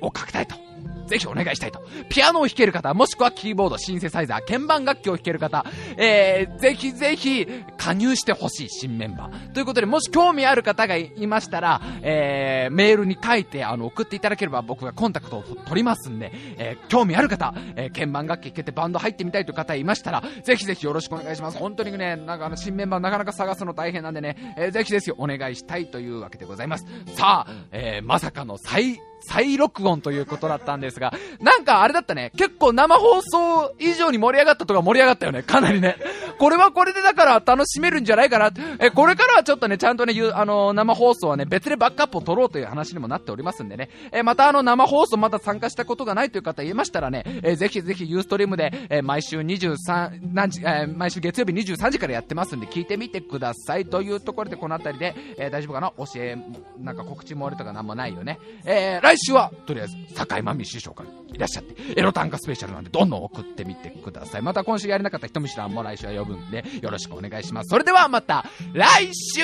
をかけたいと。ぜひお願いしたいと。ピアノを弾ける方、もしくはキーボード、シンセサイザー、鍵盤楽器を弾ける方、えー、ぜひぜひ加入してほしい新メンバー。ということで、もし興味ある方がいましたら、えー、メールに書いて、あの、送っていただければ僕がコンタクトを取りますんで、えー、興味ある方、えー、鍵盤楽器弾けてバンド入ってみたいという方いましたら、ぜひぜひよろしくお願いします。本当にね、なんかあの、新メンバーなかなか探すの大変なんでね、えー、ぜひぜひお願いしたいというわけでございます。さあ、えー、まさかの再、再録音ということだったんですが、なんかあれだったね、結構生放送以上に盛り上がったとか盛り上がったよね、かなりね。これはこれでだから楽しめるんじゃないかな。え、これからはちょっとね、ちゃんとね、ゆあの、生放送はね、別でバックアップを取ろうという話にもなっておりますんでね。え、またあの、生放送まだ参加したことがないという方言いましたらね、え、ぜひぜひユーストリームで、え、毎週23、何時、え毎週月曜日23時からやってますんで、聞いてみてください。というところで、この辺りで、え大丈夫かな？教え、なんか告知もあるとかなんもないよね。えー来週は、とりあえず、坂井真美師匠からいらっしゃって、エロ短歌スペシャルなんで、どんどん送ってみてください。また今週やれなかった人見知らんも来週は呼ぶんで、よろしくお願いします。それではまた、来週